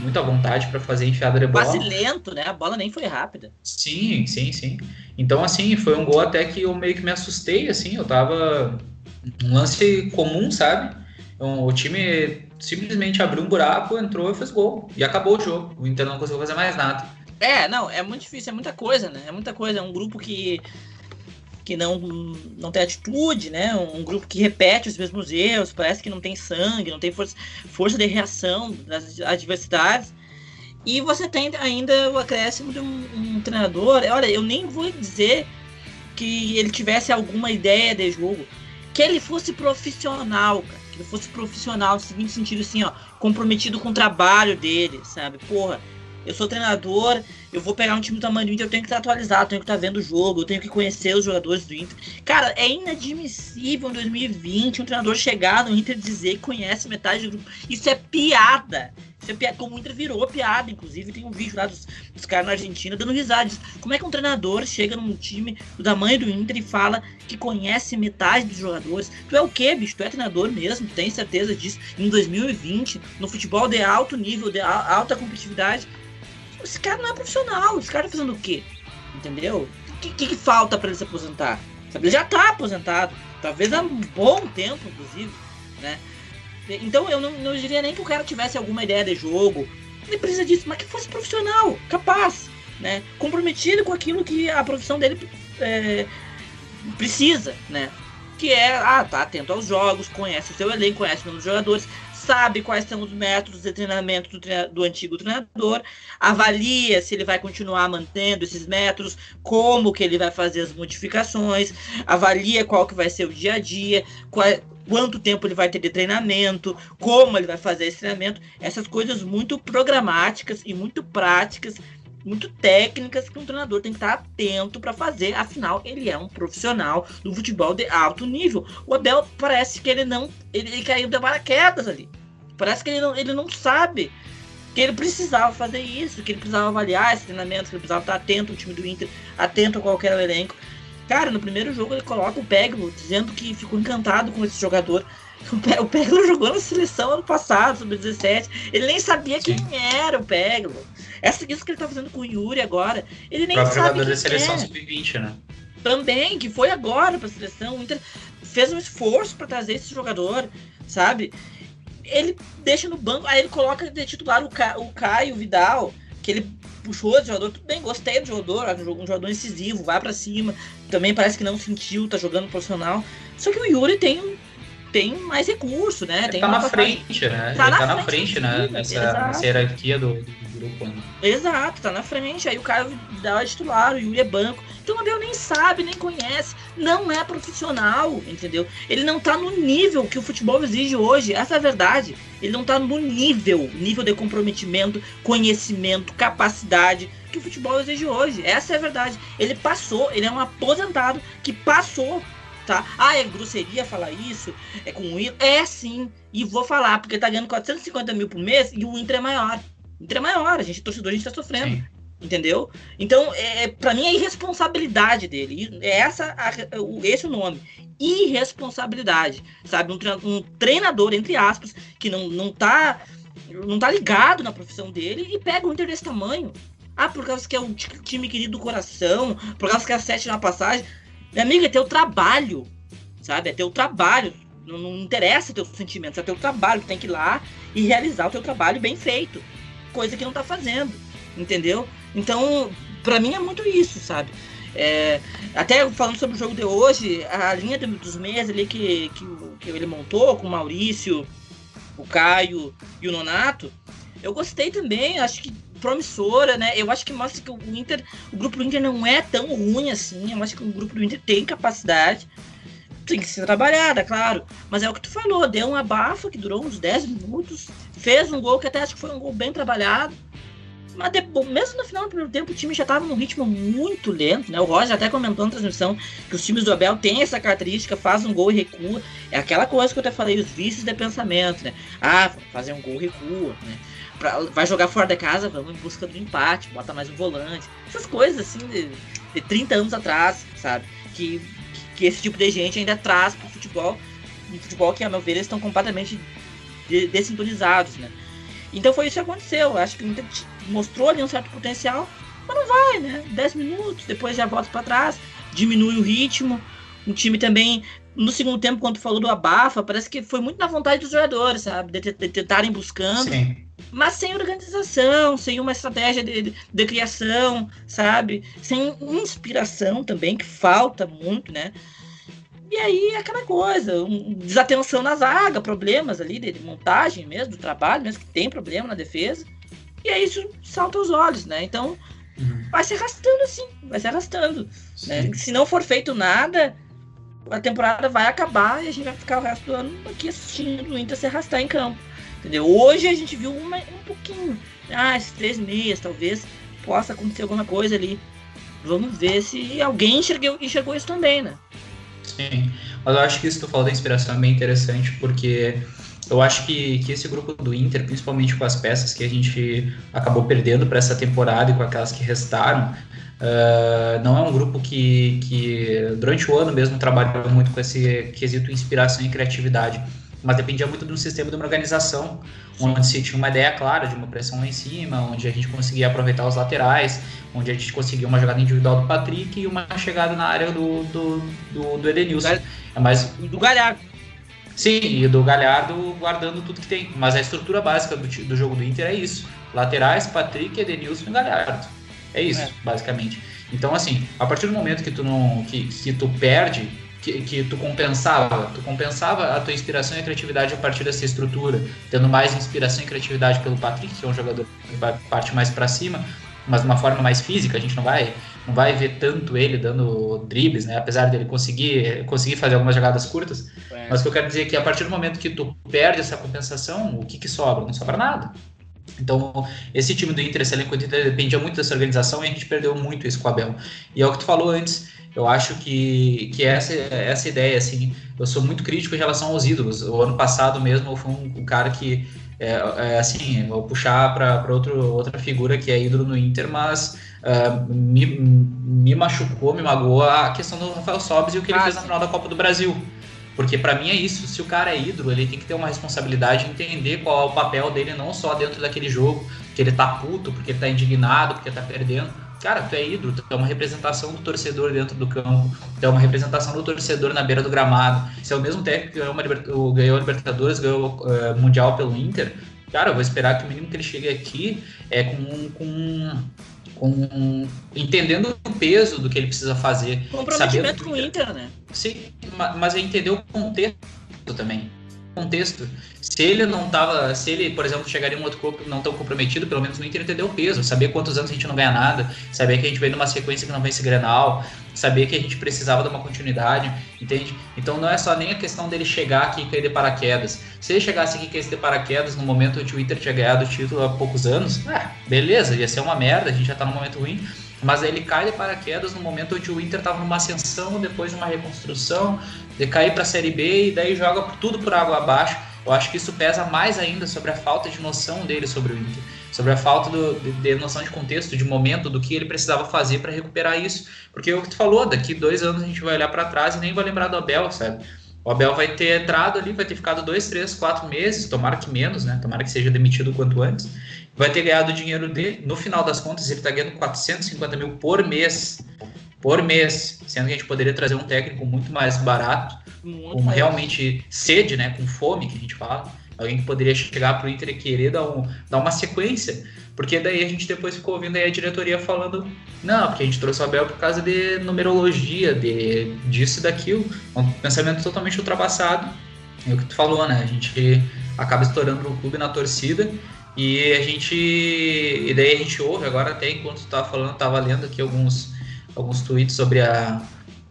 muita vontade para fazer enfiada de bola. Passe lento, né? A bola nem foi rápida. Sim, sim, sim. Então, assim, foi um gol até que eu meio que me assustei, assim, eu tava um lance comum, sabe? Então, o time simplesmente abriu um buraco, entrou e fez gol. E acabou o jogo. O Inter não conseguiu fazer mais nada. É, não, é muito difícil, é muita coisa, né? É muita coisa. É um grupo que, que não, não tem atitude, né? Um grupo que repete os mesmos erros, parece que não tem sangue, não tem força, força de reação das adversidades. E você tem ainda o acréscimo de um, um treinador. Olha, eu nem vou dizer que ele tivesse alguma ideia de jogo. Que ele fosse profissional, cara ele fosse profissional, no seguinte sentido, assim, ó, comprometido com o trabalho dele, sabe? Porra, eu sou treinador, eu vou pegar um time do tamanho do Inter, eu tenho que estar atualizado, eu tenho que estar vendo o jogo, eu tenho que conhecer os jogadores do Inter. Cara, é inadmissível em 2020 um treinador chegar no Inter e dizer que conhece metade do grupo. Isso é piada. Isso. Como Inter virou piada, inclusive tem um vídeo lá dos, dos caras na Argentina dando risadas. Como é que um treinador chega num time do tamanho do Inter e fala que conhece metade dos jogadores? Tu é o quê, bicho? Tu é treinador mesmo? Tem certeza disso? Em 2020, no futebol de alto nível, de alta competitividade, esse cara não é profissional. Esse cara tá fazendo o quê? Entendeu? O que, que, que, falta para ele se aposentar? Ele já tá aposentado. Talvez há um bom tempo, inclusive. Né? Então eu não, não diria nem que o cara tivesse alguma ideia de jogo. Ele precisa disso, mas que fosse profissional, capaz, né? Comprometido com aquilo que a profissão dele é, precisa, né? Que é, ah, tá atento aos jogos, conhece o seu elenco, conhece os jogadores, sabe quais são os métodos de treinamento do, treina do, antigo treinador, avalia se ele vai continuar mantendo esses métodos, como que ele vai fazer as modificações, avalia qual que vai ser o dia a dia, qual, quanto tempo ele vai ter de treinamento, como ele vai fazer esse treinamento, essas coisas muito programáticas e muito práticas muito técnicas que um treinador tem que estar atento para fazer, afinal ele é um profissional do futebol de alto nível. O Abel parece que ele não, ele, ele caiu de paraquedas ali. Parece que ele não, ele não sabe que ele precisava fazer isso, que ele precisava avaliar esse treinamento, que ele precisava estar atento ao time do Inter, atento a qualquer elenco. Cara, no primeiro jogo ele coloca o Peglo, dizendo que ficou encantado com esse jogador. O Peglo jogou na seleção ano passado, sub-17. Ele nem sabia Sim. quem era o Peglo. Essa isso que ele tá fazendo com o Yuri agora. Ele nem sabe jogador da seleção é. sub-20, né? Também, que foi agora pra seleção. O Inter fez um esforço para trazer esse jogador, sabe? Ele deixa no banco, aí ele coloca de titular o, Ca, o Caio Vidal, que ele puxou esse jogador, tudo bem, gostei do jogador, um jogador incisivo, vai para cima, também parece que não sentiu, tá jogando profissional. Só que o Yuri tem tem mais recurso, né? Tem tá na frente, né? Tá, na, tá na frente, né? Nessa, nessa, hierarquia do, do grupo. Né? Exato, tá na frente. Aí o cara dá titular, o Yuri é banco. Então o Abel nem sabe, nem conhece. Não é profissional, entendeu? Ele não tá no nível que o futebol exige hoje. Essa é a verdade. Ele não tá no nível, nível de comprometimento, conhecimento, capacidade que o futebol exige hoje. Essa é a verdade. Ele passou, ele é um aposentado que passou tá? Ah, é grosseria falar isso? É com o É sim. E vou falar, porque tá ganhando 450 mil por mês e o Inter é maior. O Inter é maior, a gente, torcedor, a gente tá sofrendo. Sim. Entendeu? Então, é, para mim é irresponsabilidade dele. É essa, a, esse é o nome. Irresponsabilidade. Sabe? Um, um, treinador, entre aspas, que não, não tá. Não tá ligado na profissão dele e pega um Inter desse tamanho. Ah, por causa que é o time querido do coração, por causa que é a sete na passagem. Minha amiga, é teu trabalho, sabe? É teu trabalho. Não, não interessa teus sentimentos, é teu trabalho. Tu tem que ir lá e realizar o teu trabalho bem feito. Coisa que não tá fazendo, entendeu? Então, para mim é muito isso, sabe? É, até falando sobre o jogo de hoje, a linha dos meias ali que, que, que ele montou com o Maurício, o Caio e o Nonato, eu gostei também, acho que promissora, né? Eu acho que mostra que o Inter, o grupo do Inter não é tão ruim assim. Eu acho que o grupo do Inter tem capacidade. Tem que ser trabalhada, claro. Mas é o que tu falou, deu uma bafa que durou uns 10 minutos. Fez um gol que até acho que foi um gol bem trabalhado. Mas depois, mesmo no final do primeiro tempo, o time já estava num ritmo muito lento, né? O Roger até comentou na transmissão que os times do Abel têm essa característica, faz um gol e recua. É aquela coisa que eu até falei, os vícios de pensamento, né? Ah, fazer um gol recua, né? Pra, vai jogar fora da casa, vamos em busca do empate, bota mais um volante. Essas coisas assim de, de 30 anos atrás, sabe? Que, que esse tipo de gente ainda traz pro futebol. Um futebol que, a meu ver, eles estão completamente de, dessintonizados, né? Então foi isso que aconteceu. Acho que mostrou ali um certo potencial, mas não vai, né? 10 minutos, depois já volta para trás, diminui o ritmo. O time também, no segundo tempo, quando falou do abafa, parece que foi muito na vontade dos jogadores, sabe? De tentarem buscando. Sim mas sem organização, sem uma estratégia de, de, de, criação, sabe? Sem inspiração também, que falta muito, né? E aí é aquela coisa, um, desatenção na zaga, problemas ali de, de, montagem mesmo, do trabalho, mesmo que tem problema na defesa. E aí isso salta aos olhos, né? Então uhum. vai se arrastando assim, vai se arrastando. Né? Se não for feito nada, a temporada vai acabar e a gente vai ficar o resto do ano aqui assistindo o Inter se arrastar em campo. Entendeu? Hoje a gente viu uma, um pouquinho. Ah, esses três meses, talvez possa acontecer alguma coisa ali. Vamos ver se alguém enxergou, enxergou isso também, né? Sim, mas eu acho que isso que tu falou da inspiração é bem interessante, porque eu acho que, que esse grupo do Inter, principalmente com as peças que a gente acabou perdendo para essa temporada e com aquelas que restaram, uh, não é um grupo que, que durante o ano mesmo trabalhou muito com esse quesito inspiração e criatividade mas dependia muito de um sistema de uma organização, onde se tinha uma ideia clara de uma pressão lá em cima, onde a gente conseguia aproveitar os laterais, onde a gente conseguia uma jogada individual do Patrick e uma chegada na área do, do, do, do Edenilson. É mais... Do Galhardo. Sim, e do Galhardo guardando tudo que tem. Mas a estrutura básica do, do jogo do Inter é isso. Laterais, Patrick, Edenilson e Galhardo. É isso, é. basicamente. Então, assim, a partir do momento que tu não que, que tu perde que, que tu compensava, tu compensava a tua inspiração e a criatividade a partir dessa estrutura, tendo mais inspiração e criatividade pelo Patrick, que é um jogador que vai parte mais para cima, mas de uma forma mais física, a gente não vai não vai ver tanto ele dando dribles, né? Apesar dele conseguir conseguir fazer algumas jogadas curtas, é. mas o que eu quero dizer é que a partir do momento que tu perde essa compensação, o que que sobra? Não sobra nada. Então, esse time do Inter, esse elenco do Inter dependia muito dessa organização e a gente perdeu muito isso com o Abel. E é o que tu falou antes, eu acho que, que essa, essa ideia, assim, eu sou muito crítico em relação aos ídolos. O ano passado mesmo eu fui um, um cara que é, é assim, vou puxar para outra figura que é ídolo no Inter, mas uh, me, me machucou, me magoou a questão do Rafael Sobis e o que ele ah, fez na final da Copa do Brasil. Porque para mim é isso, se o cara é ídolo, ele tem que ter uma responsabilidade de entender qual é o papel dele, não só dentro daquele jogo, que ele tá puto, porque ele tá indignado, porque tá perdendo. Cara, tu é ídolo, tu é uma representação do torcedor dentro do campo, tu é uma representação do torcedor na beira do gramado. Se é o mesmo técnico que ganhou, uma, ganhou a Libertadores, ganhou uh, Mundial pelo Inter, cara, eu vou esperar que o mínimo que ele chegue aqui é com, com com entendendo o peso do que ele precisa fazer. Comprometimento com o Inter, né? Sim, mas é entender o contexto também. Contexto. Se ele não tava, se ele, por exemplo, chegaria em um outro clube não tão comprometido, pelo menos no Inter entendeu o peso, saber quantos anos a gente não ganha nada, saber que a gente vem numa sequência que não vence Grenal, saber que a gente precisava de uma continuidade, entende? Então não é só nem a questão dele chegar aqui e cair de paraquedas. Se ele chegasse aqui e caísse de paraquedas no momento onde o Inter tinha ganhado o título há poucos anos, ah, beleza, ia ser uma merda, a gente já tá num momento ruim. Mas ele cai de paraquedas no momento onde o Inter estava numa ascensão, depois de uma reconstrução, de cair para a Série B e daí joga tudo por água abaixo. Eu acho que isso pesa mais ainda sobre a falta de noção dele sobre o Inter sobre a falta do, de, de, noção de contexto, de momento, do que ele precisava fazer para recuperar isso. Porque é o que tu falou, daqui dois anos a gente vai olhar para trás e nem vai lembrar do Abel, sabe? O Abel vai ter entrado ali, vai ter ficado dois, três, quatro meses, tomara que menos, né? Tomara que seja demitido quanto antes. Vai ter ganhado o dinheiro dele. No final das contas, ele está ganhando 450 mil por mês. Por mês. Sendo que a gente poderia trazer um técnico muito mais barato, muito com realmente sede, né? Com fome, que a gente fala Alguém que poderia chegar para o Inter e querer dar, um, dar uma sequência. Porque daí a gente depois ficou ouvindo aí a diretoria falando, não, porque a gente trouxe o Abel por causa de numerologia, de disso e daquilo. Um pensamento totalmente ultrapassado. É o que tu falou, né? A gente acaba estourando no clube na torcida e a gente. E daí a gente ouve, agora até enquanto tu tava falando, tava lendo aqui alguns, alguns tweets sobre a,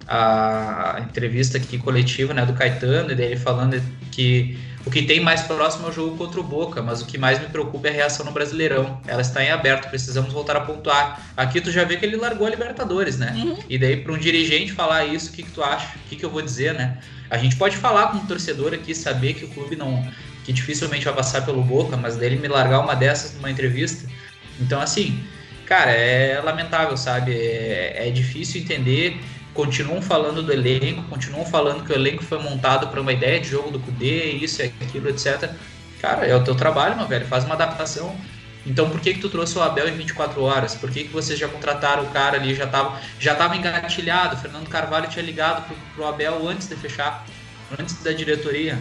a entrevista aqui coletiva né, do Caetano, e daí ele falando que o que tem mais próximo é o jogo contra o Boca, mas o que mais me preocupa é a reação no Brasileirão. Ela está em aberto, precisamos voltar a pontuar. Aqui tu já vê que ele largou a Libertadores, né? Uhum. E daí para um dirigente falar isso, o que, que tu acha? O que, que eu vou dizer, né? A gente pode falar com um torcedor aqui, saber que o clube não. Que dificilmente vai passar pelo Boca, mas dele me largar uma dessas numa entrevista. Então, assim, cara, é lamentável, sabe? É, é difícil entender continuam falando do elenco, continuam falando que o elenco foi montado para uma ideia de jogo do Kudê, isso aquilo, etc. Cara, é o teu trabalho, meu velho, faz uma adaptação. Então por que que tu trouxe o Abel em 24 horas? Por que que vocês já contrataram o cara ali, já tava, já tava engatilhado, Fernando Carvalho tinha ligado pro, pro Abel antes de fechar, antes da diretoria.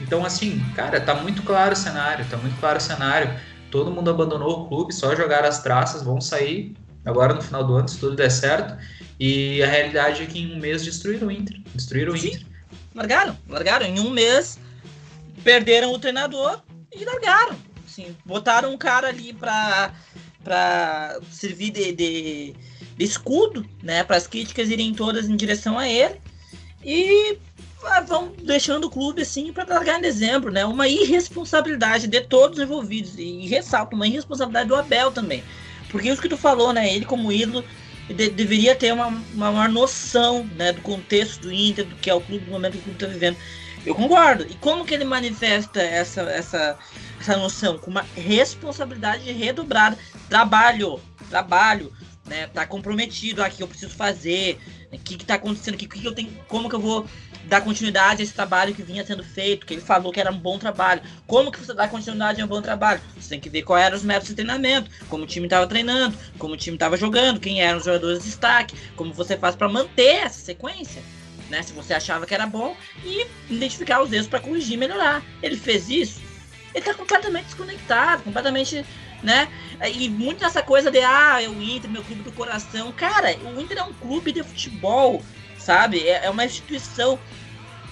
Então assim, cara, tá muito claro o cenário, tá muito claro o cenário. Todo mundo abandonou o clube, só jogaram as traças, vão sair agora no final do ano, se tudo der certo. E a realidade é que em um mês destruíram o Inter. Destruíram o Sim, Inter. Largaram, largaram. Em um mês perderam o treinador e largaram. Assim, botaram um cara ali para para servir de, de, de, escudo, né? Para as críticas irem todas em direção a ele. E vão deixando o clube assim para largar em dezembro, né? Uma irresponsabilidade de todos os envolvidos. E ressalto, uma irresponsabilidade do Abel também. Porque isso que tu falou, né? Ele como ídolo de, deveria ter uma, uma maior noção né, do contexto do Inter, do que é o clube, do momento que o clube está vivendo. Eu concordo. E como que ele manifesta essa, essa, essa noção? Com uma responsabilidade redobrada. Trabalho, trabalho, né? Tá comprometido aqui, eu preciso fazer, o que, que tá acontecendo que, que eu tenho, como que eu vou dar continuidade a esse trabalho que vinha sendo feito, que ele falou que era um bom trabalho. Como que você dá continuidade a um bom trabalho? Você tem que ver quais eram os métodos de treinamento, como o time estava treinando, como o time estava jogando, quem eram os jogadores de destaque, como você faz para manter essa sequência. Né, se você achava que era bom e identificar os erros para corrigir e melhorar. Ele fez isso, ele está completamente desconectado, completamente, né? E muito essa coisa de ah, é o Inter, meu clube do coração. Cara, o Inter é um clube de futebol sabe? É, é uma instituição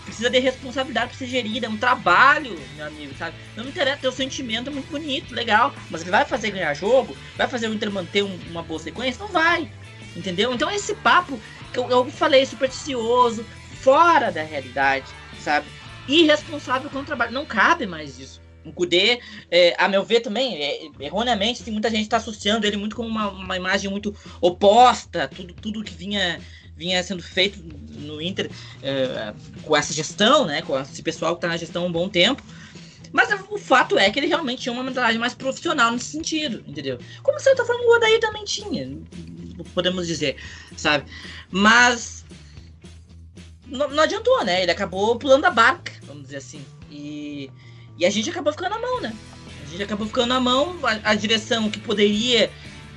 precisa de responsabilidade para ser gerida, é um trabalho, meu amigo, sabe? Não me interessa, teu sentimento é muito bonito, legal, mas ele vai fazer ganhar jogo? Vai fazer o Inter manter um, uma boa sequência? Não vai, entendeu? Então esse papo que eu, eu falei, supersticioso, fora da realidade, sabe? Irresponsável com o trabalho, não cabe mais isso. O Kudê, é, a meu ver também, é, erroneamente, tem muita gente está associando ele muito com uma, uma imagem muito oposta, tudo, tudo que vinha vinha sendo feito no Inter é, com essa gestão, né, com esse pessoal que está na gestão há um bom tempo. Mas o fato é que ele realmente tinha uma mentalidade mais profissional nesse sentido, entendeu? Como você tá falando, o Odair também tinha, podemos dizer, sabe? Mas não, não, adiantou, né? Ele acabou pulando a barca, vamos dizer assim. E, e a gente acabou ficando na mão, né? A gente acabou ficando na mão, a, a direção que poderia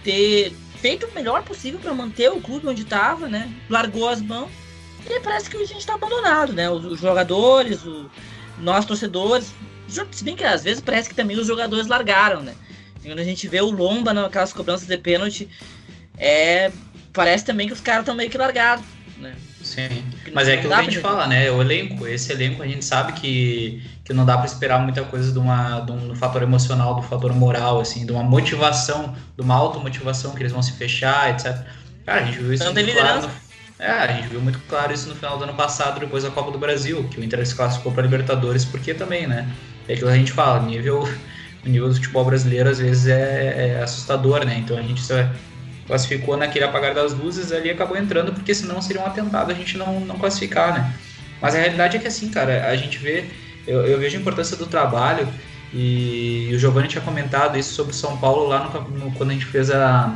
ter feito o melhor possível para manter o clube onde estava, né? Largou as mãos. E parece que a gente está abandonado, né? Os, os jogadores, o, nós torcedores. Se bem que às vezes parece que também os jogadores largaram, né? Quando a gente vê o Lomba naquelas cobranças de pênalti, é, parece também que os caras estão meio que largados? Sim, mas é aquilo que a gente fala, né? O elenco, esse elenco a gente sabe que, que não dá para esperar muita coisa de, uma, de um fator emocional, do fator moral, assim, de uma motivação, de uma automotivação que eles vão se fechar, etc. Cara, a gente viu isso não muito claro. No, é, a gente viu muito claro isso no final do ano passado, depois da Copa do Brasil, que o Inter se classificou para Libertadores, porque também, né? É aquilo que a gente fala, nível, o nível do futebol brasileiro às vezes é, é assustador, né? Então a gente classificou naquele apagar das luzes ali acabou entrando, porque senão seria um atentado a gente não, não classificar, né? Mas a realidade é que assim, cara, a gente vê, eu, eu vejo a importância do trabalho e, e o Giovanni tinha comentado isso sobre o São Paulo lá no, no, quando a gente fez a,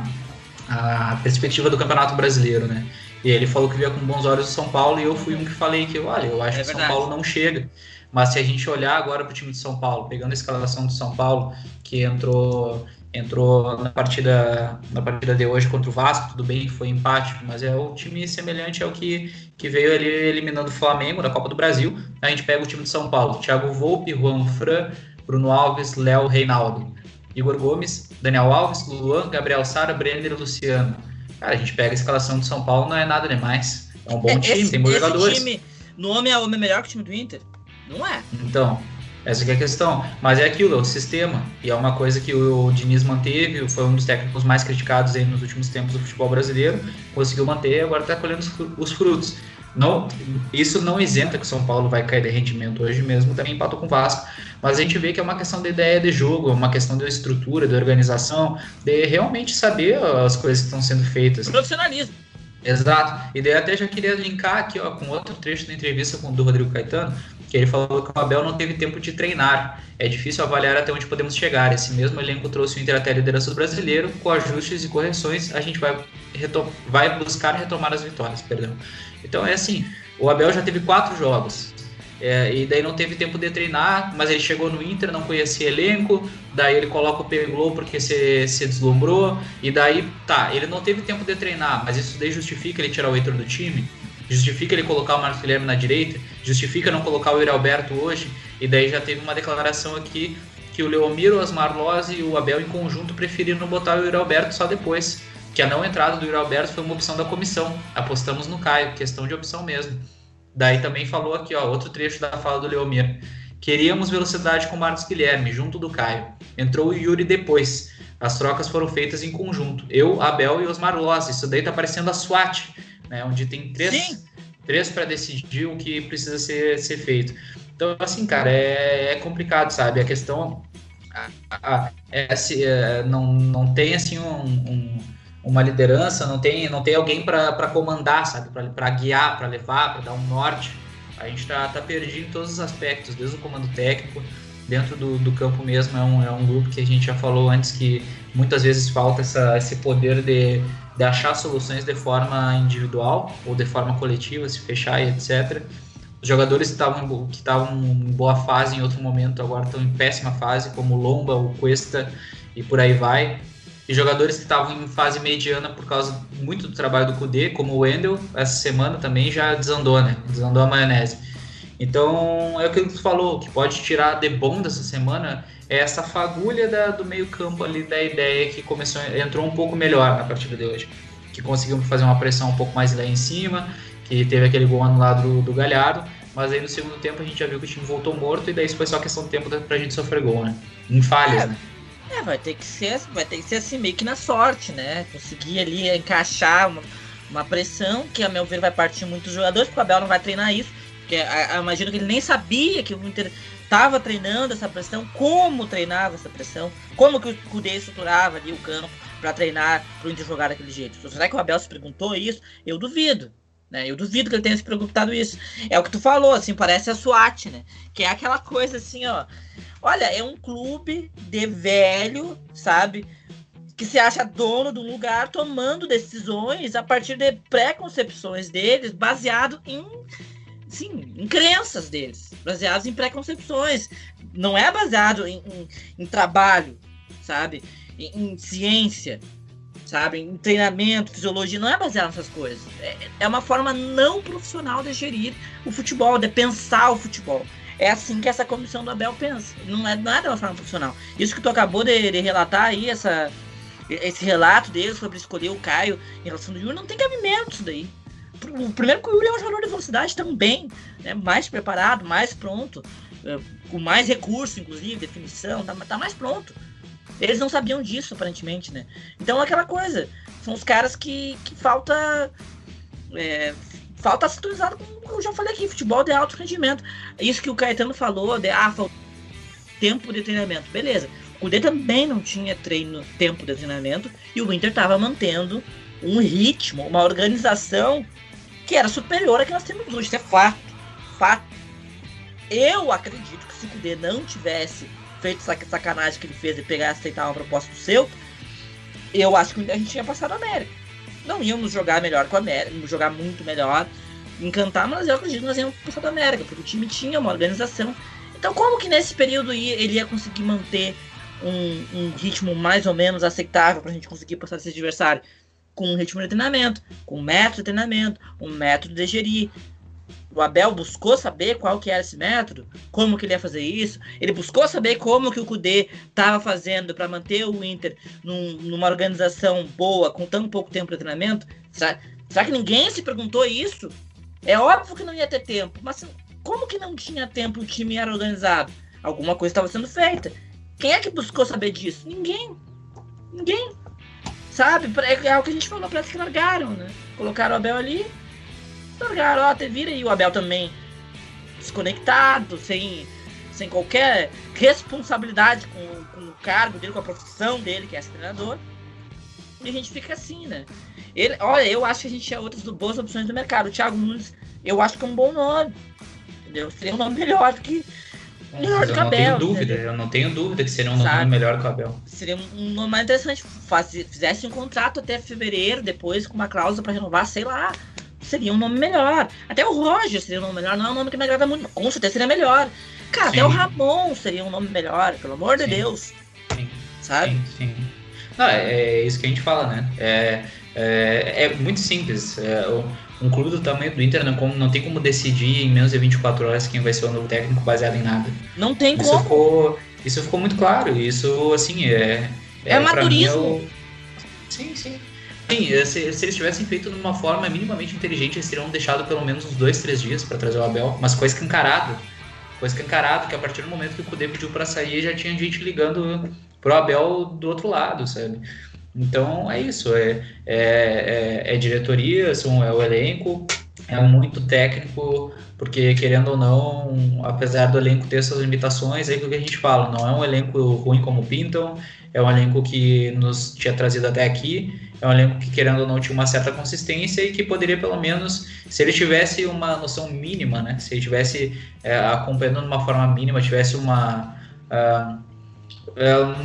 a perspectiva do Campeonato Brasileiro, né? E ele falou que via com bons olhos o São Paulo e eu fui um que falei que, olha, eu acho é que o São Paulo não chega. Mas se a gente olhar agora para o time de São Paulo, pegando a escalação do São Paulo, que entrou entrou na partida na partida de hoje contra o Vasco, tudo bem, foi empate, mas é o time semelhante ao que, que veio ali eliminando o Flamengo na Copa do Brasil. A gente pega o time de São Paulo, Thiago Volpe, Juan Fran, Bruno Alves, Léo Reinaldo, Igor Gomes, Daniel Alves, Luan, Gabriel Sara, Brenner e Luciano. Cara, a gente pega a escalação do São Paulo, não é nada demais. É um bom é, time, esse, tem bons jogadores. Time, no homem é o melhor que o time do Inter? Não é. Então, essa é a questão. Mas é aquilo, é o sistema. E é uma coisa que o Diniz manteve, foi um dos técnicos mais criticados aí nos últimos tempos do futebol brasileiro. Conseguiu manter e agora está colhendo os frutos. Não, isso não isenta que o São Paulo vai cair de rendimento hoje mesmo, também empatou com o Vasco. Mas a gente vê que é uma questão de ideia de jogo, é uma questão de estrutura, de organização, de realmente saber as coisas que estão sendo feitas. Profissionalismo. Exato. E daí até já queria linkar aqui ó, com outro trecho da entrevista com o do Rodrigo Caetano, que ele falou que o Abel não teve tempo de treinar. É difícil avaliar até onde podemos chegar. Esse mesmo elenco trouxe o Inter até a liderança do brasileiro, com ajustes e correções, a gente vai, vai buscar retomar as vitórias. Perdão. Então é assim, o Abel já teve quatro jogos. É, e daí não teve tempo de treinar, mas ele chegou no Inter, não conhecia elenco, daí ele coloca o Peglow porque se, se deslumbrou, e daí, tá, ele não teve tempo de treinar, mas isso daí justifica ele tirar o Heitor do time? Justifica ele colocar o Marcos Guilherme na direita, justifica não colocar o Yuri Alberto hoje, e daí já teve uma declaração aqui que o Leomiro, o Asmar Loz e o Abel em conjunto preferiram botar o Yuri Alberto só depois, que a não entrada do Yuri Alberto foi uma opção da comissão, apostamos no Caio, questão de opção mesmo. Daí também falou aqui, ó, outro trecho da fala do Leomiro. Queríamos velocidade com o Marcos Guilherme, junto do Caio. Entrou o Yuri depois. As trocas foram feitas em conjunto. Eu, Abel e Osmar Loz. Isso daí tá parecendo a SWAT né? Onde tem três, três para decidir o que precisa ser, ser feito. Então, assim, cara, é, é complicado, sabe? A questão a, a, é, é, não, não tem assim um, um, uma liderança, não tem, não tem alguém para comandar, sabe? Para guiar, para levar, para dar um norte. A gente está tá perdido em todos os aspectos, desde o comando técnico, dentro do, do campo mesmo. É um, é um grupo que a gente já falou antes que muitas vezes falta essa, esse poder de, de achar soluções de forma individual ou de forma coletiva, se fechar e etc. Os jogadores que estavam que estavam em boa fase em outro momento agora estão em péssima fase, como Lomba, o Cuesta e por aí vai. E jogadores que estavam em fase mediana por causa muito do trabalho do Kudê, como o Wendel, essa semana também já desandou, né? Desandou a maionese. Então, é o que tu falou, que pode tirar de bom dessa semana essa fagulha da, do meio campo ali da ideia que começou entrou um pouco melhor na partida de hoje. Que conseguiu fazer uma pressão um pouco mais lá em cima, que teve aquele gol anulado do, do Galhardo, mas aí no segundo tempo a gente já viu que o time voltou morto e daí isso foi só questão de tempo pra gente sofrer gol, né? Em falhas, é, né? É, vai ter que ser, vai ter que ser assim meio que na sorte, né? Conseguir ali encaixar uma, uma pressão que a meu ver vai partir muitos jogadores, porque o Abel não vai treinar isso, porque imagino que ele nem sabia que o Inter estava treinando essa pressão, como treinava essa pressão, como que o Kudê estruturava ali o campo para treinar para o Inter jogar daquele jeito. Será que o Abel se perguntou isso? Eu duvido. Né? Eu duvido que ele tenha se preocupado isso. É o que tu falou, assim, parece a SWAT, né? Que é aquela coisa assim, ó. Olha, é um clube de velho, sabe? Que se acha dono do lugar, tomando decisões a partir de preconcepções deles, baseado em, sim, em crenças deles, baseados em preconcepções. Não é baseado em, em, em trabalho, sabe? Em, em ciência, sabe? Em treinamento, fisiologia, não é baseado nessas coisas. É, é uma forma não profissional de gerir o futebol, de pensar o futebol. É assim que essa comissão do Abel pensa. Não é nada uma forma profissional. Isso que tu acabou de, de relatar aí, essa, esse relato dele sobre escolher o Caio em relação ao Yuri, não tem cabimento isso daí. O primeiro que o Yuri é um jogador de velocidade também, né? mais preparado, mais pronto, é, com mais recurso, inclusive, definição, tá, tá mais pronto. Eles não sabiam disso, aparentemente, né? Então é aquela coisa. São os caras que, que falta. É, falta sintonizado com eu já falei aqui, futebol de alto rendimento. Isso que o Caetano falou, de ah, falta tempo de treinamento. Beleza. O D também não tinha treino, tempo de treinamento, e o Inter estava mantendo um ritmo, uma organização que era superior à que nós temos hoje. Isso é fato. Fato. Eu acredito que se o Kudê não tivesse feito essa sacanagem que ele fez de pegar e aceitar uma proposta do seu, eu acho que a gente tinha passado a América. Não íamos jogar melhor com a América, jogar muito melhor, encantar, mas eu acredito que nós íamos passar da América, porque o time tinha uma organização. Então, como que nesse período ele ia conseguir manter um, um ritmo mais ou menos aceitável para a gente conseguir passar desse adversário? Com um ritmo de treinamento, com um método de treinamento, um método de gerir, o Abel buscou saber qual que era esse método, como que ele ia fazer isso. Ele buscou saber como que o Cudê estava fazendo para manter o Inter num, numa organização boa, com tão pouco tempo de treinamento. Será, será, que ninguém se perguntou isso? É óbvio que não ia ter tempo, mas como que não tinha tempo o time era organizado? Alguma coisa estava sendo feita. Quem é que buscou saber disso? Ninguém. Ninguém. Sabe? É, é o que a gente falou, parece que largaram, né? Colocaram o Abel ali, largaram, ó, vira aí o Abel também desconectado, sem, sem qualquer responsabilidade com, com o cargo dele, com a profissão dele, que é treinador. E a gente fica assim, né? Ele, olha, eu acho que a gente tinha outras boas opções do mercado. O Thiago Nunes, eu acho que é um bom nome. Entendeu? Seria um nome melhor do que. Melhor do que o Abel. Tenho dúvida, eu não tenho dúvida que seria um Sabe? nome melhor que o Abel. Seria um, nome mais interessante. Fizesse um contrato até fevereiro, depois com uma cláusula para renovar, sei lá seria um nome melhor. Até o Roger seria um nome melhor. Não é um nome que me agrada muito, com certeza seria melhor. Cara, sim. até o Ramon seria um nome melhor, pelo amor de sim. Deus. Sim. Sabe? Sim, sim. Não, é, é, isso que a gente fala, né? É, é, é muito simples. É, um clube do tamanho do Inter não, como, não tem como decidir em menos de 24 horas quem vai ser o novo técnico baseado em nada. Não tem isso como. Ficou, isso ficou muito claro. Isso, assim, é. É, é amadorismo. Mim, Sim, sim. Sim, eh, se, se, eles tivessem feito de uma forma minimamente inteligente, eles teriam deixado pelo menos uns dois, três dias para trazer o Abel, mas coisa escancarado. Coisa escancarado, que a partir do momento que o Kudê pediu para sair, já tinha gente ligando pro Abel do outro lado, sabe? Então é isso, é, é, é, é diretoria, são, é o elenco, é muito técnico, porque querendo ou não, apesar do elenco ter suas limitações, é o que a gente fala, não é um elenco ruim como pintam, é um elenco que nos tinha trazido até aqui, é um elenco que, querendo ou não, tinha uma certa consistência e que poderia, pelo menos, se ele tivesse uma noção mínima, né? Se ele tivesse é, acompanhando de uma forma mínima, tivesse uma. Uh,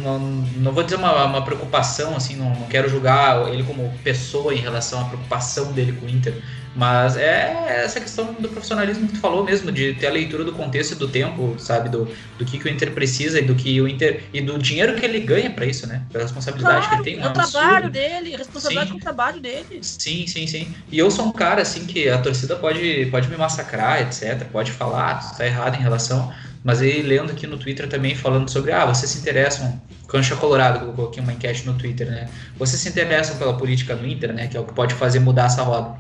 não, não, vou dizer uma, uma preocupação, assim, não, não, quero julgar ele como pessoa em relação à preocupação dele com o Inter, mas é essa questão do profissionalismo que tu falou mesmo, de ter a leitura do contexto e do tempo, sabe? Do, do que, que o Inter precisa e do que o Inter. e do dinheiro que ele ganha para isso, né? Pela responsabilidade claro, que ele tem. É o trabalho dele, responsabilidade sim, com o trabalho dele. Sim, sim, sim. E eu sou um cara, assim, que a torcida pode, pode me massacrar, etc. Pode falar, ah, tá errado em relação. Mas aí, lendo aqui no Twitter também, falando sobre, ah, vocês se interessam. Cancha Colorado, eu coloquei uma enquete no Twitter, né? Vocês se interessam pela política do Inter, né? Que é o que pode fazer mudar essa roda.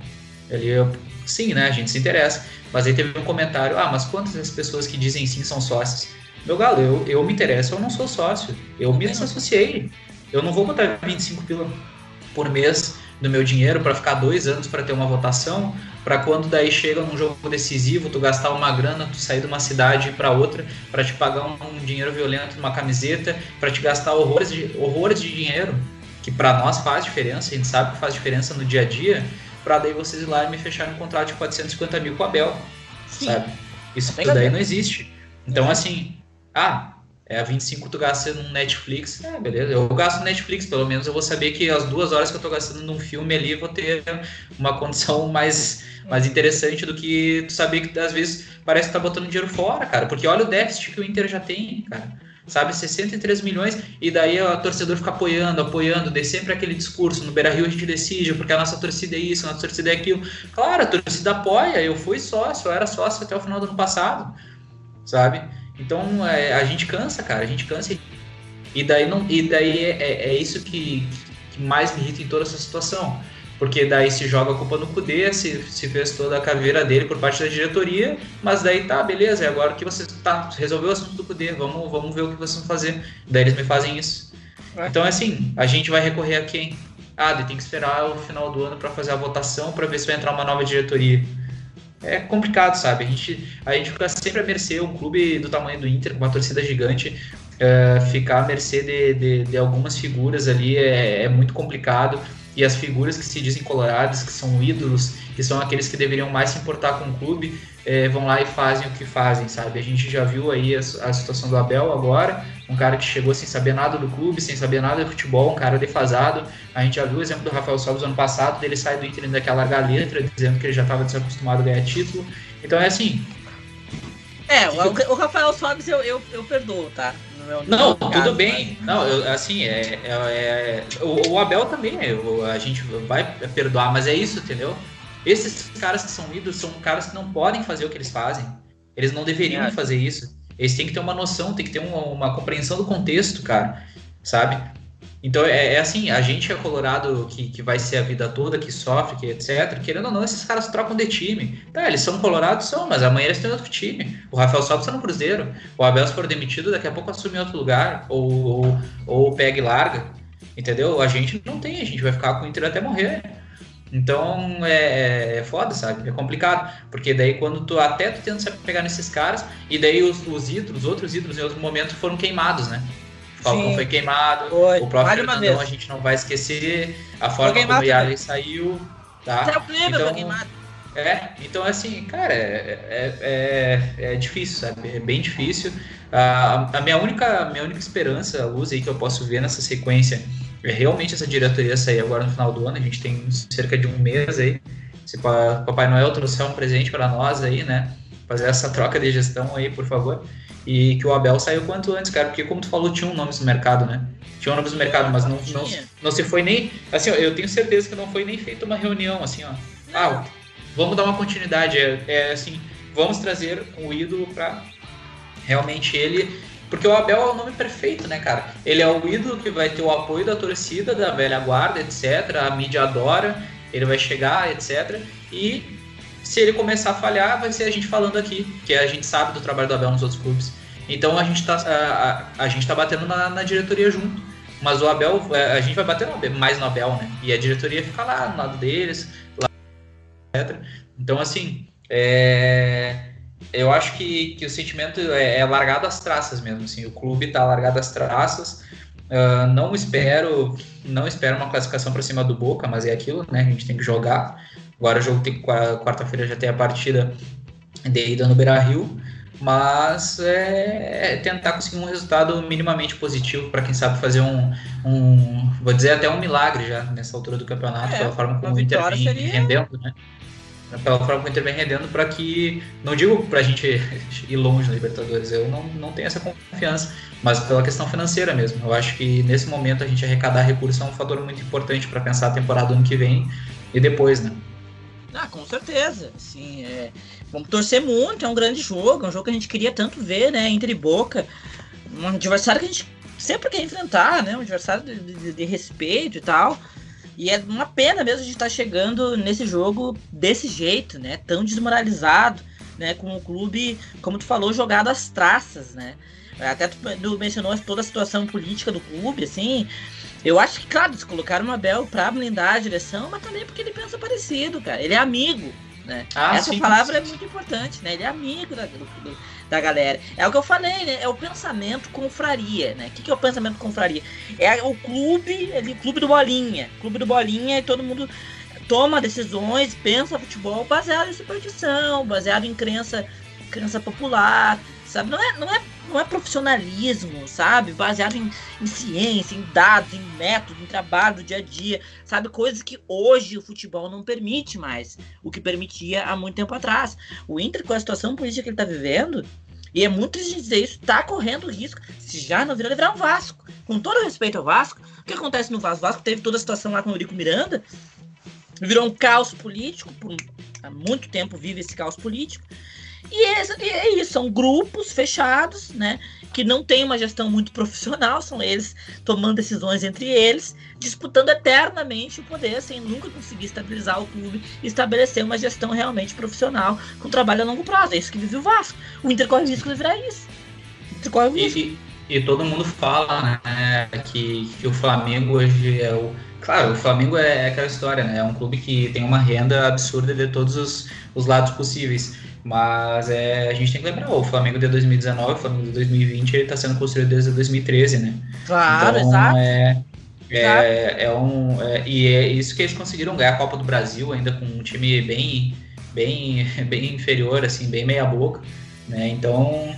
Ele, sim, né? A gente se interessa. Mas aí teve um comentário: ah, mas quantas das pessoas que dizem sim são sócios? Meu galo, eu, eu me interesso, eu não sou sócio. Eu me desassociei. Eu não vou botar 25 pila por mês do meu dinheiro para ficar dois anos para ter uma votação, para quando daí chega num jogo decisivo, tu gastar uma grana, tu sair de uma cidade para outra, para te pagar um, um, dinheiro violento numa camiseta, para te gastar horrores de, horrores de dinheiro, que para nós faz diferença, a gente sabe que faz diferença no dia a dia para daí vocês ir lá e me fecharem um contrato de 450 mil com a Bel, Sim. sabe? Isso daí não existe. Então, assim, ah, É, a 25 tu gasta no Netflix, é, beleza. Eu gasto Netflix, pelo menos eu vou saber que as duas horas que eu tô gastando num filme ali vou ter uma condição mais, mais interessante do que tu saber que às vezes parece que tá botando dinheiro fora, cara. Porque olha o déficit que o Inter já tem, cara. Sabe, 63 milhões, e daí o torcedor fica apoiando, apoiando, daí sempre aquele discurso, no Beira Rio a gente decide, porque a nossa torcida é isso, a nossa torcida é aquilo. Claro, a torcida apoia, eu fui sócio, eu era sócio até o final do ano passado, sabe? Então é, a gente cansa, cara, a gente cansa. E daí, não, e daí é, é, é isso que, que, mais me irrita em toda essa situação. Porque daí se joga a culpa no Cudê, se, se fez toda a caveira dele por parte da diretoria, mas daí tá, beleza, e agora que você tá, resolveu o assunto do Cudê, vamos, vamos ver o que vocês vão fazer. Daí eles me fazem isso. É. Então, assim, a gente vai recorrer a quem? Ah, tem que esperar o final do ano para fazer a votação para ver se vai entrar uma nova diretoria é complicado, sabe? A gente, a gente fica sempre à mercê, um clube do tamanho do Inter, com uma torcida gigante, é, ficar à mercê de, de, de, algumas figuras ali é, é muito complicado. E as figuras que se dizem coloradas, que são ídolos, que são aqueles que deveriam mais se importar com o clube, é, vão lá e fazem o que fazem, sabe? A gente já viu aí a, a, situação do Abel agora, um cara que chegou sem saber nada do clube, sem saber nada de futebol, um cara defasado. A gente já viu o exemplo do Rafael Sobis ano passado, dele sai do Inter ainda largar letra, dizendo que ele já estava desacostumado a ganhar título. Então é assim. É, o, o Rafael Sobis eu, eu, eu perdoo, tá? não, caso, tudo bem. Mas... Não, eu, assim, é, é, é o, o, Abel também, é, a gente vai perdoar, mas é isso, entendeu? Esses caras que são ídolos são caras que não podem fazer o que eles fazem. Eles não deveriam é. fazer isso. Eles têm que ter uma noção, tem que ter uma, uma compreensão do contexto, cara. Sabe? Então é, é, assim, a gente é colorado que, que vai ser a vida toda, que sofre, que etc. Querendo ou não, esses caras trocam de time. Tá, eles são colorados, são, mas amanhã eles têm outro time. O Rafael Sobis está no Cruzeiro. O Abel, se for demitido, daqui a pouco assume outro lugar. Ou, ou, ou pega e larga. Entendeu? A gente não tem, a gente vai ficar com o Inter até morrer. Então é, é foda, sabe? É complicado. Porque daí quando tu até tu tenta se pegar nesses caras, e daí os, os ídolos, os outros ídolos em outro momento foram queimados, né? O Falcão Sim. foi queimado, foi. o próprio Fernandão a gente não vai esquecer, a forma como o Yali saiu. Tá? Até o Kleber então, foi queimado. É, então assim, cara, é, é, é, é difícil, sabe? É bem difícil. A, a minha única minha única esperança, a luz aí que eu posso ver nessa sequência é realmente essa diretoria sair agora no final do ano. A gente tem cerca de um mês aí. Se Papai Noel trouxer um presente para nós aí, né? Fazer essa troca de gestão aí, por favor. E que o Abel saiu quanto antes, cara. Porque, como tu falou, tinha um nome no mercado, né? Tinha um nome no mercado, mas não, não, não se foi nem. Assim, ó, eu tenho certeza que não foi nem feita uma reunião, assim, ó. Ah, vamos dar uma continuidade. É, é assim, vamos trazer o ídolo para realmente ele porque o Abel é o nome perfeito, né, cara? Ele é o ídolo que vai ter o apoio da torcida, da velha guarda, etc. A mídia adora, ele vai chegar, etc. E se ele começar a falhar, vai ser a gente falando aqui, que a gente sabe do trabalho do Abel nos outros clubes. Então a gente tá, a, a, a gente tá batendo na, na, diretoria junto. Mas o Abel, é, a gente vai bater mais no Abel, né? E a diretoria fica lá no lado deles, lá, etc. Então, assim, é eu acho que, que o sentimento é, é largado às traças mesmo, assim, o clube está largado às traças. Uh, não espero, não espero uma classificação para cima do Boca, mas é aquilo, né? A gente tem que jogar. Agora o jogo tem quarta-feira já tem a partida de ida no Beira Rio, mas é, é tentar conseguir um resultado minimamente positivo para quem sabe fazer um, um, vou dizer até um milagre já nessa altura do campeonato, é, pela forma como o Inter vem seria... rendendo, né? Pela forma que o Inter vem rendendo, para que, não digo para a gente ir longe na Libertadores, eu não, não tenho essa confiança, mas pela questão financeira mesmo. Eu acho que nesse momento a gente arrecadar recursos é um fator muito importante para pensar a temporada do ano que vem e depois, né? Ah, com certeza. Sim, é... Vamos torcer muito, é um grande jogo, é um jogo que a gente queria tanto ver, né? Inter e Boca. Um adversário que a gente sempre quer enfrentar, né? Um adversário de, de, de respeito e tal. E é uma pena mesmo a gente estar tá chegando nesse jogo desse jeito, né? Tão desmoralizado, né? Com o clube, como tu falou, jogado às traças, né? Até tu, mencionou toda a situação política do clube, assim. Eu acho que, claro, eles colocaram o Abel pra blindar a direção, mas também porque ele pensa parecido, cara. Ele é amigo, né? Ah, Essa sim, palavra sim. é muito importante, né? Ele é amigo da, do, da galera. É o que eu falei, né? É o pensamento confraria, né? O que, que é o pensamento confraria? É o clube, ali, clube do Bolinha. Clube do Bolinha e todo mundo toma decisões, pensa futebol baseado em superstição, baseado em crença, crença popular, sabe? Não é, não é, não é profissionalismo, sabe? Baseado em, em ciência, em dados, em método, em trabalho do dia a dia, sabe? Coisas que hoje o futebol não permite mais, o que permitia há muito tempo atrás. O Inter, com a situação política que ele está vivendo, e é muito triste dizer isso, tá correndo risco, se já não virar, ele virar um Vasco. Com todo respeito ao Vasco, o que acontece no Vasco? O Vasco teve toda a situação lá com o Eurico Miranda, virou um caos político, por, há muito tempo vive esse caos político, e é, é, isso, são grupos fechados, né? Que não tem uma gestão muito profissional, são eles tomando decisões entre eles, disputando eternamente o poder, sem nunca conseguir estabilizar o clube e estabelecer uma gestão realmente profissional com trabalho a longo prazo. É isso que vive o Vasco. O Inter corre o risco de virar isso. O Inter corre o risco. E, e, todo mundo fala né, que, que o Flamengo hoje é o. Claro, o Flamengo é aquela história, né? É um clube que tem uma renda absurda de todos os, os lados possíveis. Mas é, a gente tem que lembrar, o Flamengo de 2019, o Flamengo de 2020, ele está sendo construído desde 2013, né? Claro, então, exato. É, é, é um, é, e é isso que eles conseguiram ganhar a Copa do Brasil, ainda com um time bem, bem, bem inferior, assim, bem meia boca, né? Então,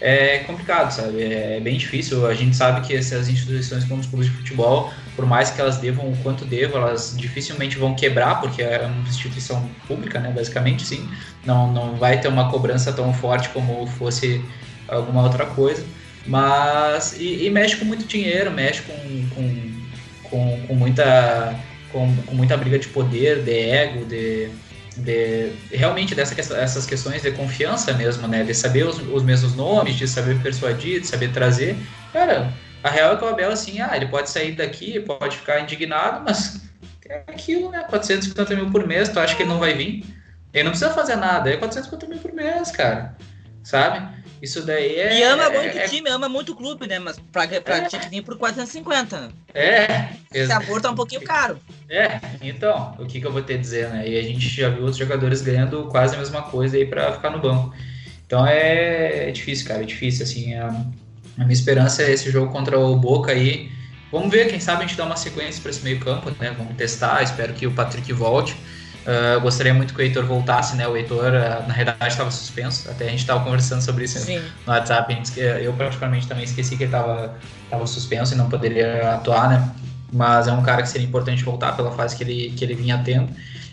é complicado, sabe? É bem difícil. A gente sabe que essas instituições como os clubes de futebol, por mais que elas devam o quanto devam, elas dificilmente vão quebrar, porque é uma instituição pública, né? Basicamente, sim. Não, não vai ter uma cobrança tão forte como fosse alguma outra coisa. Mas. E, e mexe com muito dinheiro, mexe com, com, com, com muita. Com, com muita briga de poder, de ego, de de realmente dessa essas questões de confiança mesmo, né? De saber os, os mesmos nomes, de saber persuadir, de saber trazer. Cara, a real é que o Abel, assim, ah, ele pode sair daqui, pode ficar indignado, mas é aquilo, né? 450 mil por mês, tu acha que ele não vai vir? Ele não precisa fazer nada, é 450 mil por mês, cara. Sabe? Isso daí é. E ama muito é, o time, ama muito o clube, né? Mas pra, pra é, tinha que vir por 450. É. Esse aborto tá um pouquinho caro. É, então, o que, que eu vou ter a dizer, né? E a gente já viu outros jogadores ganhando quase a mesma coisa aí pra ficar no banco. Então é, é difícil, cara, é difícil, assim. A, a minha esperança é esse jogo contra o Boca aí. Vamos ver, quem sabe a gente dá uma sequência para esse meio campo, né? Vamos testar, espero que o Patrick volte. Uh, gostaria muito que o Heitor voltasse, né? O Heitor, uh, na realidade, estava suspenso. Até a gente estava conversando sobre isso Sim. no WhatsApp. eu, particularmente, também esqueci que ele estava suspenso e não poderia atuar, né? Mas é um cara que seria importante voltar pela fase que ele, que ele vinha tendo.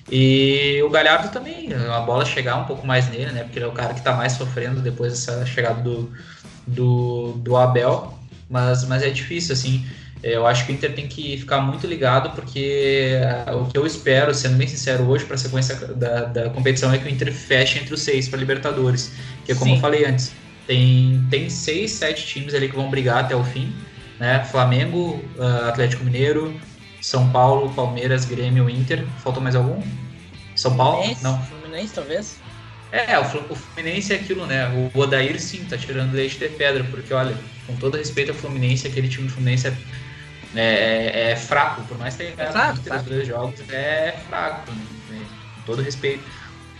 E o Galhardo também, a bola chegar um pouco mais nele, né? Porque ele é o cara que está mais sofrendo depois dessa chegada do, do, do Abel. Mas, mas é difícil, assim. Eu acho que o Inter tem que ficar muito ligado, porque uh, o que eu espero, sendo bem sincero, hoje para a sequência da, da competição é que o Inter feche entre os seis para Libertadores. Que, como Sim. eu falei antes, tem, tem seis, sete times ali que vão brigar até o fim. Né? Flamengo, uh, Atlético Mineiro, São Paulo, Palmeiras, Grêmio, Inter. Faltou mais algum? São Paulo? Fluminense, Não. Fluminense, talvez? É, o Fluminense é aquilo, né? O Odair sim tá tirando leite de pedra, porque olha, com todo respeito ao Fluminense, aquele time do Fluminense é é, é, fraco, por mais que tenha ganhado é três dois jogos, é fraco, né? com todo respeito.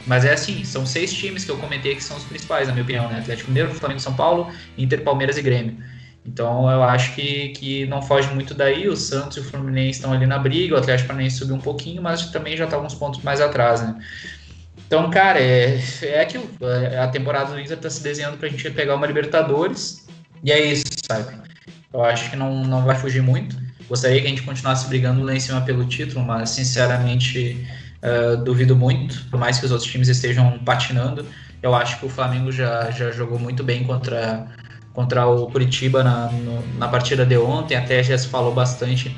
Mas é assim, são seis times que eu comentei que são os principais, na minha opinião, né? Atlético Mineiro, Flamengo, São Paulo, Inter, Palmeiras e Grêmio. Então eu acho que, que não foge muito daí. O Santos e o Fluminense estão ali na briga, o Atlético Paranaense subiu um pouquinho, mas também já está alguns pontos mais atrás, né? Então, cara, é, é. A temporada do Inter está se desenhando para a gente pegar uma Libertadores. E é isso, sabe? Eu acho que não, não vai fugir muito. Gostaria que a gente continuasse brigando lá em cima pelo título, mas sinceramente uh, duvido muito, por mais que os outros times estejam patinando. Eu acho que o Flamengo já, já jogou muito bem contra, contra o Curitiba na, no, na partida de ontem, até já se falou bastante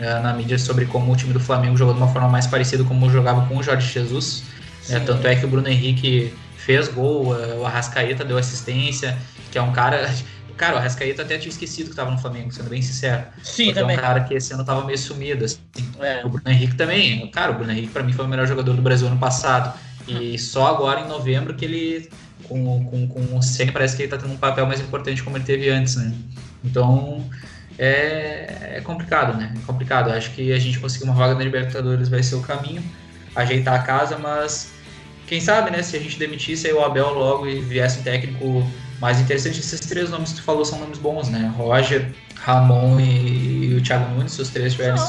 uh, na mídia sobre como o time do Flamengo jogou de uma forma mais parecida como jogava com o Jorge Jesus. Uh, tanto é que o Bruno Henrique fez gol, o Arrascaeta deu assistência, que é um cara. Cara, o Arrascaeta até tinha esquecido que tava no Flamengo, sendo bem sincero. Sim, também. É um cara que esse ano tava meio sumido, assim. É. O Bruno Henrique também. Cara, o Bruno Henrique pra mim foi o melhor jogador do Brasil ano passado. E hum. só agora, em novembro, que ele, com, com, com o Senna, parece que ele tá tendo um papel mais importante como ele teve antes, né? Então, é, é complicado, né? É complicado. Acho que a gente conseguir uma vaga na Libertadores vai ser o caminho. Ajeitar a casa, mas quem sabe, né? Se a gente demitisse aí o Abel logo e viesse um técnico mais interessante, esses três nomes que tu falou são nomes bons, né? Roger, Ramon e, e o Thiago Nunes, se os três estiverem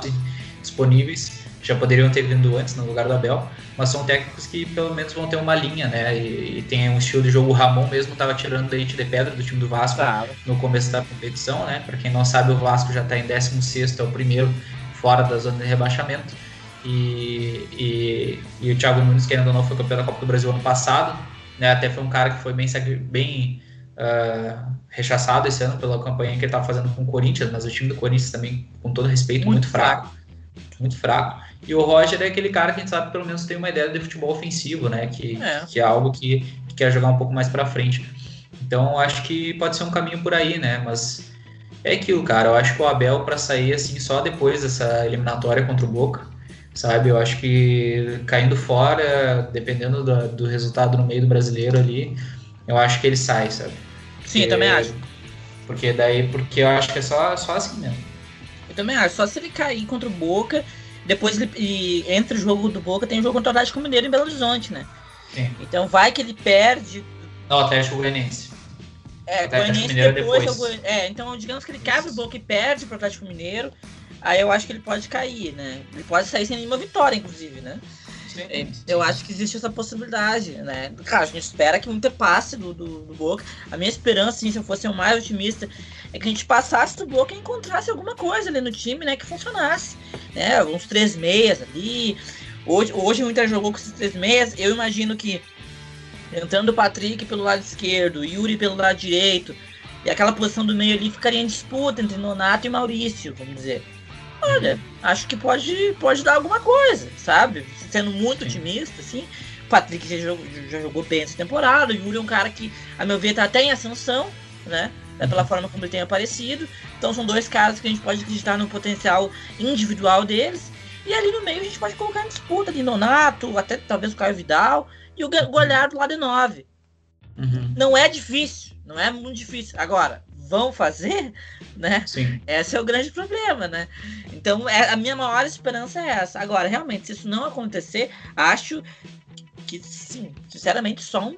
disponíveis, já poderiam ter vindo antes no lugar do Abel, mas são técnicos que pelo menos vão ter uma linha, né? E, e tem um estilo de jogo. O Ramon mesmo estava tirando leite de pedra do time do Vasco claro. no começo da competição, né? Para quem não sabe, o Vasco já está em 16, é o primeiro fora da zona de rebaixamento. E, e, e, o Thiago Nunes, querendo ou não, foi campeão da Copa do Brasil ano passado. Né? Até foi um cara que foi bem, bem uh, rechaçado esse ano pela campanha que ele estava fazendo com o Corinthians, mas o time do Corinthians também, com todo respeito, muito, muito fraco. fraco. Muito fraco. E o Roger é aquele cara que a gente sabe pelo menos tem uma ideia de futebol ofensivo, né? Que é, que é algo que, que quer jogar um pouco mais para frente. Então acho que pode ser um caminho por aí, né? Mas é aquilo, cara. Eu acho que o Abel para sair assim só depois dessa eliminatória contra o Boca, sabe? Eu acho que caindo fora, dependendo do, do resultado no meio do brasileiro ali, eu acho que ele sai, sabe? Sim, eu também acho. Porque daí, porque eu acho que é só, só assim mesmo. Eu também acho, só se ele cair contra o Boca, depois ele, e entre o jogo do Boca tem o jogo contra o Atlético Mineiro em Belo Horizonte, né? Sim. Então vai que ele perde. Não, Atlético Goianiense. É, Goianiense depois, depois. É, então digamos que ele quebra o Boca e perde pro Atlético Mineiro. Aí eu acho que ele pode cair, né? Ele pode sair sem nenhuma vitória, inclusive, né? É, eu acho que existe essa possibilidade, né? Cara, a gente espera que o Inter passe do, do, do Boca. A minha esperança, assim, se eu fosse o mais otimista, é que a gente passasse do Boca e encontrasse alguma coisa ali no time, né? Que funcionasse. Né? Uns três meias ali. Hoje, hoje o Inter jogou com esses três meias. Eu imagino que entrando o Patrick pelo lado esquerdo, Yuri pelo lado direito, e aquela posição do meio ali ficaria em disputa entre Nonato e Maurício, vamos dizer. Olha, acho que pode, pode dar alguma coisa, sabe? sendo muito otimista, assim. O Patrick já jogou, já jogou bem essa temporada. O Yuri é um cara que, a meu ver, tá até em ascensão, né? É pela forma como ele tem aparecido. Então são dois caras que a gente pode acreditar no potencial individual deles. E ali no meio a gente pode colocar em disputa de Nonato, até talvez o Caio Vidal e o Goleado lá de 9. Uhum. Não é difícil, não é muito difícil. Agora, vão fazer, né? Sim. Esse é o grande problema, né? Então, é, a minha maior esperança é essa. Agora, realmente, se isso não acontecer, acho que, sim, sinceramente, só um,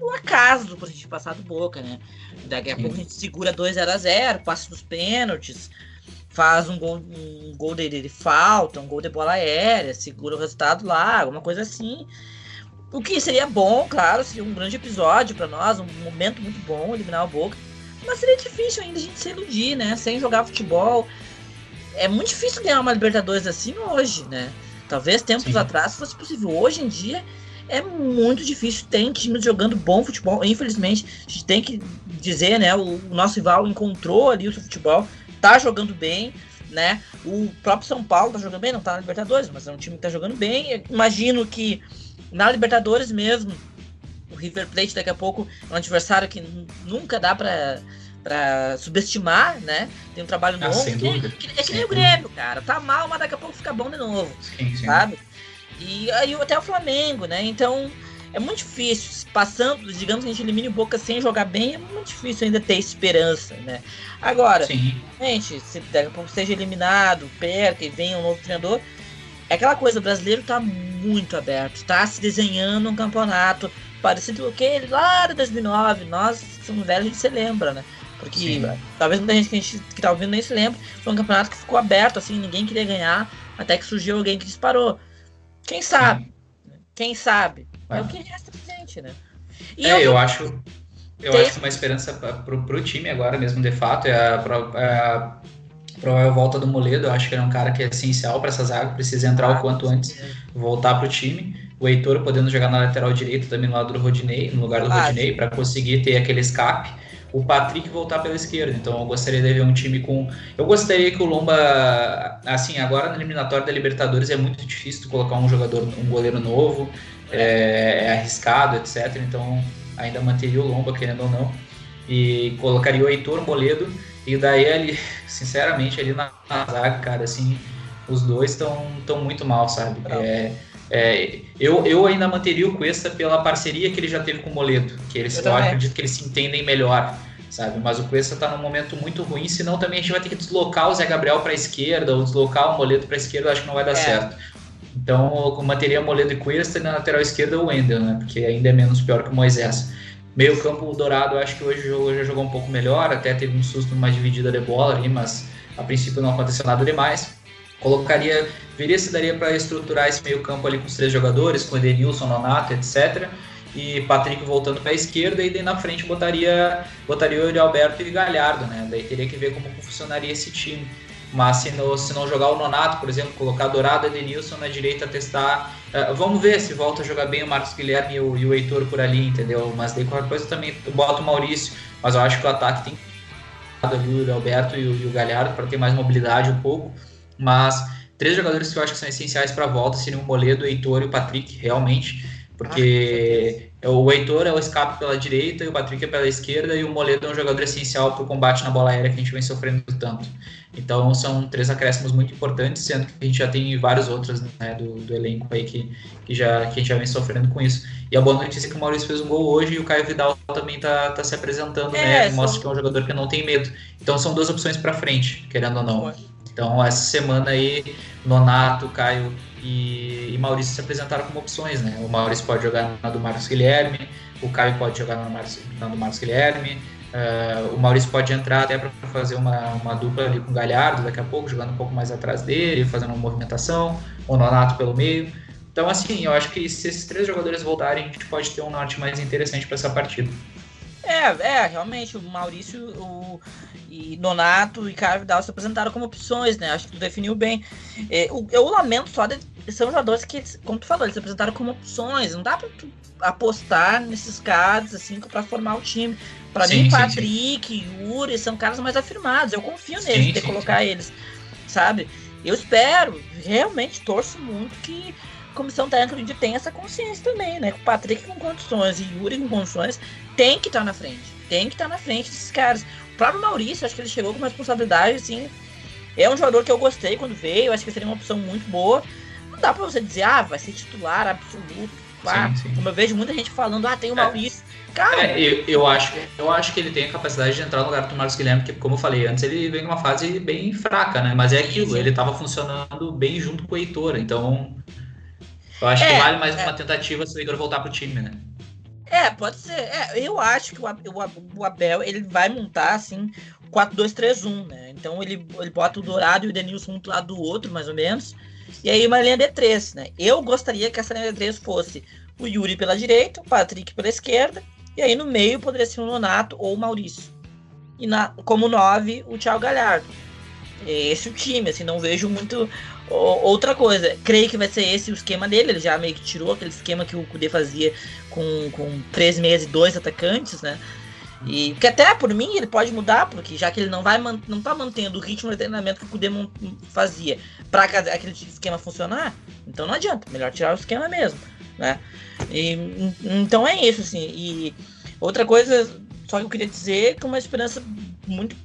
um acaso pra gente passar do boca, né? Daqui a sim. pouco a gente segura 2 0 a 0 passa dos pênaltis, faz um gol, um gol de, de falta, um gol de bola aérea, segura o resultado lá, alguma coisa assim. O que seria bom, claro, seria um grande episódio para nós, um momento muito bom eliminar o Boca. Mas seria difícil ainda a gente se iludir, né? Sem jogar futebol. É muito difícil ganhar uma Libertadores assim hoje, né? Talvez tempos Sim. atrás fosse possível. Hoje em dia é muito difícil. Tem times jogando bom futebol. Infelizmente, a gente tem que dizer, né? O, nosso rival encontrou ali o seu futebol, tá jogando bem, né? O próprio São Paulo tá jogando bem, não tá na Libertadores, mas é um time que tá jogando bem. Eu imagino que na Libertadores mesmo o River Plate daqui a pouco é um adversário que nunca dá para para subestimar, né? Tem um trabalho ah, longo. Que, que, é que nem o Grêmio, cara. Tá mal, mas daqui a pouco fica bom de novo. Sim, sim. Sabe? E aí até o Flamengo, né? Então é muito difícil. Passando, digamos que a gente elimine o Boca sem jogar bem, é muito difícil ainda ter esperança, né? Agora, sim. gente, se daqui a pouco seja eliminado, perca e venha um novo treinador, é aquela coisa, o brasileiro tá muito aberto, tá se desenhando um campeonato parecido com aquele lá de 2009. Nós somos velhos, a gente se lembra, né? Porque Sim. talvez muita gente que, a gente que tá ouvindo nem se lembre. Foi um campeonato que ficou aberto, assim, ninguém queria ganhar, até que surgiu alguém que disparou. Quem sabe? Sim. Quem sabe? É. é. o que resta pra gente, né? E é, eu, eu acho. Eu acho que uma esperança pro, pro time agora mesmo, de fato, é a, é a provável volta do Moledo. Eu acho que ele é um cara que é essencial para essa zaga, precisa entrar ah, o quanto antes, voltar pro time o Heitor podendo jogar na lateral direita também no lado do Rodinei, no lugar do ah, Rodinei, para conseguir ter aquele escape. O Patrick voltar pela esquerda. Então eu gostaria de ver um time com. Eu gostaria que o Lomba. Assim, agora na eliminatória da Libertadores é muito difícil colocar um jogador, um goleiro novo, é, é arriscado, etc. Então ainda manteria o Lomba, querendo ou não. E colocaria o Heitor Moledo. E daí ali, sinceramente, ali na, na zaga, cara, assim, os dois estão tão muito mal, sabe? É, é, eu, eu ainda manteria o Cuesta pela parceria que ele já teve com o Moledo, que eles, eu, eu acredito que eles se entendem melhor, sabe? Mas o Cuesta está num momento muito ruim, senão também a gente vai ter que deslocar o Zé Gabriel para a esquerda ou deslocar o Moledo para a esquerda, eu acho que não vai dar é. certo. Então eu manteria Moledo e Cuesta e na lateral esquerda o Wendel, né? Porque ainda é menos pior que o Moisés. Meio campo Dourado, acho que hoje o já jogou um pouco melhor, até teve um susto numa dividida de bola ali, mas a princípio não aconteceu nada demais. colocaria, veria se daria para estruturar esse meio campo ali com os três jogadores, com Edenilson, Nonato, etc. E Patrick voltando para a esquerda e daí na frente botaria botaria o Alberto e Galhardo, né? Daí teria que ver como funcionaria esse time. Mas se não, se não jogar o Nonato, por exemplo, colocar Dourado e Denilson na direita, testar. Uh, vamos ver se volta a jogar bem o Marcos Guilherme e o, e o Heitor por ali, entendeu? Mas daí qualquer coisa também bota o Maurício. Mas eu acho que o ataque tem ali o Alberto e o, e o Galhardo para ter mais mobilidade um pouco. Mas três jogadores que eu acho que são essenciais para a volta seriam o Moledo, o Heitor e o Patrick, realmente. Porque ah, o Heitor é o escape pela direita e o Patrick é pela esquerda e o Moledo é um jogador essencial para o combate na bola aérea que a gente vem sofrendo tanto. Então são três acréscimos muito importantes, sendo que a gente já tem vários outros né, do, do, elenco aí que, que, já, que a gente já vem sofrendo com isso. E a boa notícia é que o Maurício fez um gol hoje e o Caio Vidal também tá, tá se apresentando, é, né? Mostra que é um jogador que não tem medo. Então são duas opções para frente, querendo ou não. Então essa semana aí, Nonato, Caio e, e, Maurício se apresentaram como opções, né? O Maurício pode jogar na do Marcos Guilherme, o Caio pode jogar na, na do Marcos Guilherme, uh, o Maurício pode entrar até para fazer uma, uma dupla ali com o Galhardo daqui a pouco, jogando um pouco mais atrás dele, fazendo uma movimentação, o Nonato pelo meio. Então, assim, eu acho que se esses três jogadores voltarem, a gente pode ter um norte mais interessante para essa partida. É, é, realmente, o Maurício o, e Nonato e Caio Vidal se apresentaram como opções, né? Acho que tu definiu bem. É, eu, eu lamento só de são jogadores que, como tu falou, eles se apresentaram como opções. Não dá pra tu apostar nesses caras, assim, pra formar o time. Pra sim, mim, sim, Patrick, sim. Yuri, são caras mais afirmados. Eu confio neles, de colocar eles, sabe? Eu espero, realmente torço muito que a comissão técnica tenha essa consciência também, né? Que o Patrick com condições e Yuri com condições tem que estar na frente. Tem que estar na frente desses caras. O próprio Maurício, acho que ele chegou com uma responsabilidade, assim. É um jogador que eu gostei quando veio, acho que seria uma opção muito boa. Não dá pra você dizer, ah, vai ser titular absoluto. Ah, sim, sim. Como eu vejo muita gente falando, ah, tem o é. Maurício. É. Cara. É, eu, eu, acho, eu acho que ele tem a capacidade de entrar no lugar do Marcos Guilherme, porque, como eu falei antes, ele vem numa fase bem fraca, né? Mas é aquilo, sim, ele tava funcionando bem junto com o Heitor, então. Eu acho é, que vale mais é. uma tentativa se o Heitor voltar pro time, né? É, pode ser. É, eu acho que o, o, o Abel ele vai montar assim 4-2-3-1, né? Então ele, ele bota o Dourado e o Denilson um do lado do outro, mais ou menos. E aí uma linha D3, né? Eu gostaria que essa linha D3 fosse o Yuri pela direita, o Patrick pela esquerda, e aí no meio poderia ser o Nonato ou o Maurício. E na, como 9, o Thiago Galhardo. Esse é o time, assim, não vejo muito outra coisa. Creio que vai ser esse o esquema dele, ele já meio que tirou aquele esquema que o Kudê fazia com, com três meses e dois atacantes, né? E que até por mim ele pode mudar, porque já que ele não vai não tá mantendo o ritmo de treinamento que o Kudê fazia para aquele esquema funcionar, então não adianta, melhor tirar o esquema mesmo, né? E, então é isso assim. E outra coisa só que eu queria dizer que uma esperança muito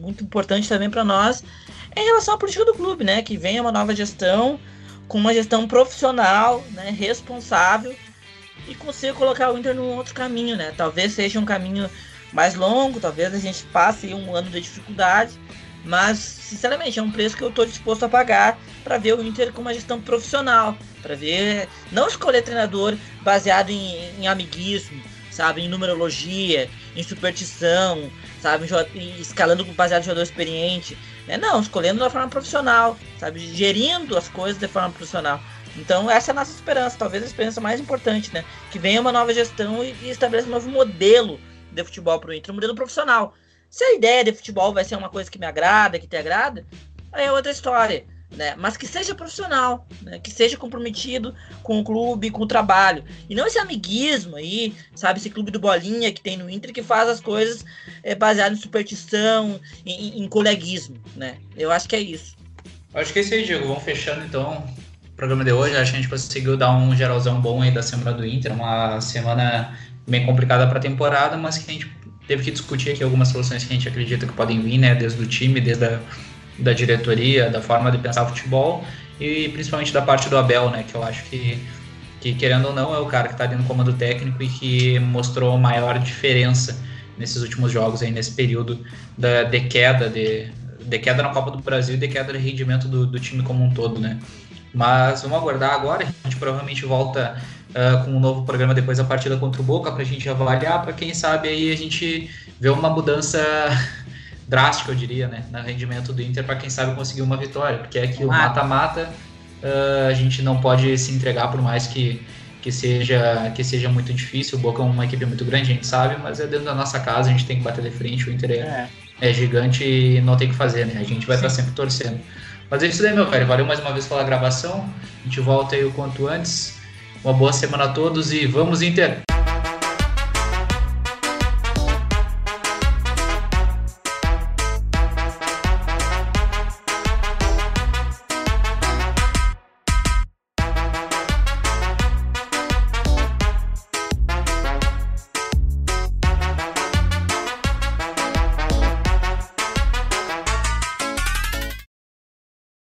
muito importante também para nós é em relação à política do clube, né? Que venha uma nova gestão com uma gestão profissional, né, responsável e consiga colocar o Inter num outro caminho, né? Talvez seja um caminho mais longo, talvez a gente passe um ano de dificuldade, mas sinceramente é um preço que eu estou disposto a pagar para ver o Inter com uma gestão profissional, para ver não escolher treinador baseado em, em amiguismo, sabe, em numerologia, em superstição, sabe, escalando baseado em jogador experiente, né? Não, escolhendo de forma profissional, sabe, gerindo as coisas de forma profissional. Então essa é a nossa esperança, talvez a esperança mais importante, né? Que venha uma nova gestão e, e estabeleça um novo modelo de futebol para o Inter, um modelo profissional. Se a ideia de futebol vai ser uma coisa que me agrada, que te agrada, aí é outra história. Né? Mas que seja profissional, né? que seja comprometido com o clube, com o trabalho. E não esse amiguismo aí, sabe? Esse clube do bolinha que tem no Inter que faz as coisas é, baseado em superstição, em, em coleguismo, né? Eu acho que é isso. Acho que é isso aí, Diego. Vamos fechando então programa de hoje. Acho que a gente conseguiu dar um geralzão bom aí da semana do Inter, uma semana bem complicada para a temporada, mas que a gente teve que discutir aqui algumas soluções que a gente acredita que podem vir, né, desde o time, desde a da diretoria, da forma de pensar futebol e principalmente da parte do Abel, né, que eu acho que, que querendo ou não é o cara que está ali no comando técnico e que mostrou maior diferença nesses últimos jogos aí nesse período da, de queda de, de queda na Copa do Brasil e de queda de rendimento do, do time como um todo, né? Mas vamos aguardar agora. A gente provavelmente volta uh, com um novo programa depois da partida contra o Boca para a gente avaliar, para quem sabe aí a gente ver uma mudança drástica, eu diria, né, no rendimento do Inter para quem sabe conseguir uma vitória, porque é que o mata-mata uh, a gente não pode se entregar por mais que, que, seja, que seja muito difícil. O Boca é uma equipe muito grande, a gente sabe, mas é dentro da nossa casa, a gente tem que bater de frente. O Inter é, é. é gigante e não tem o que fazer, né? A gente vai Sim. estar sempre torcendo. Mas é isso aí, meu cara. Valeu mais uma vez pela gravação. A gente volta aí o quanto antes. Uma boa semana a todos e vamos Inter!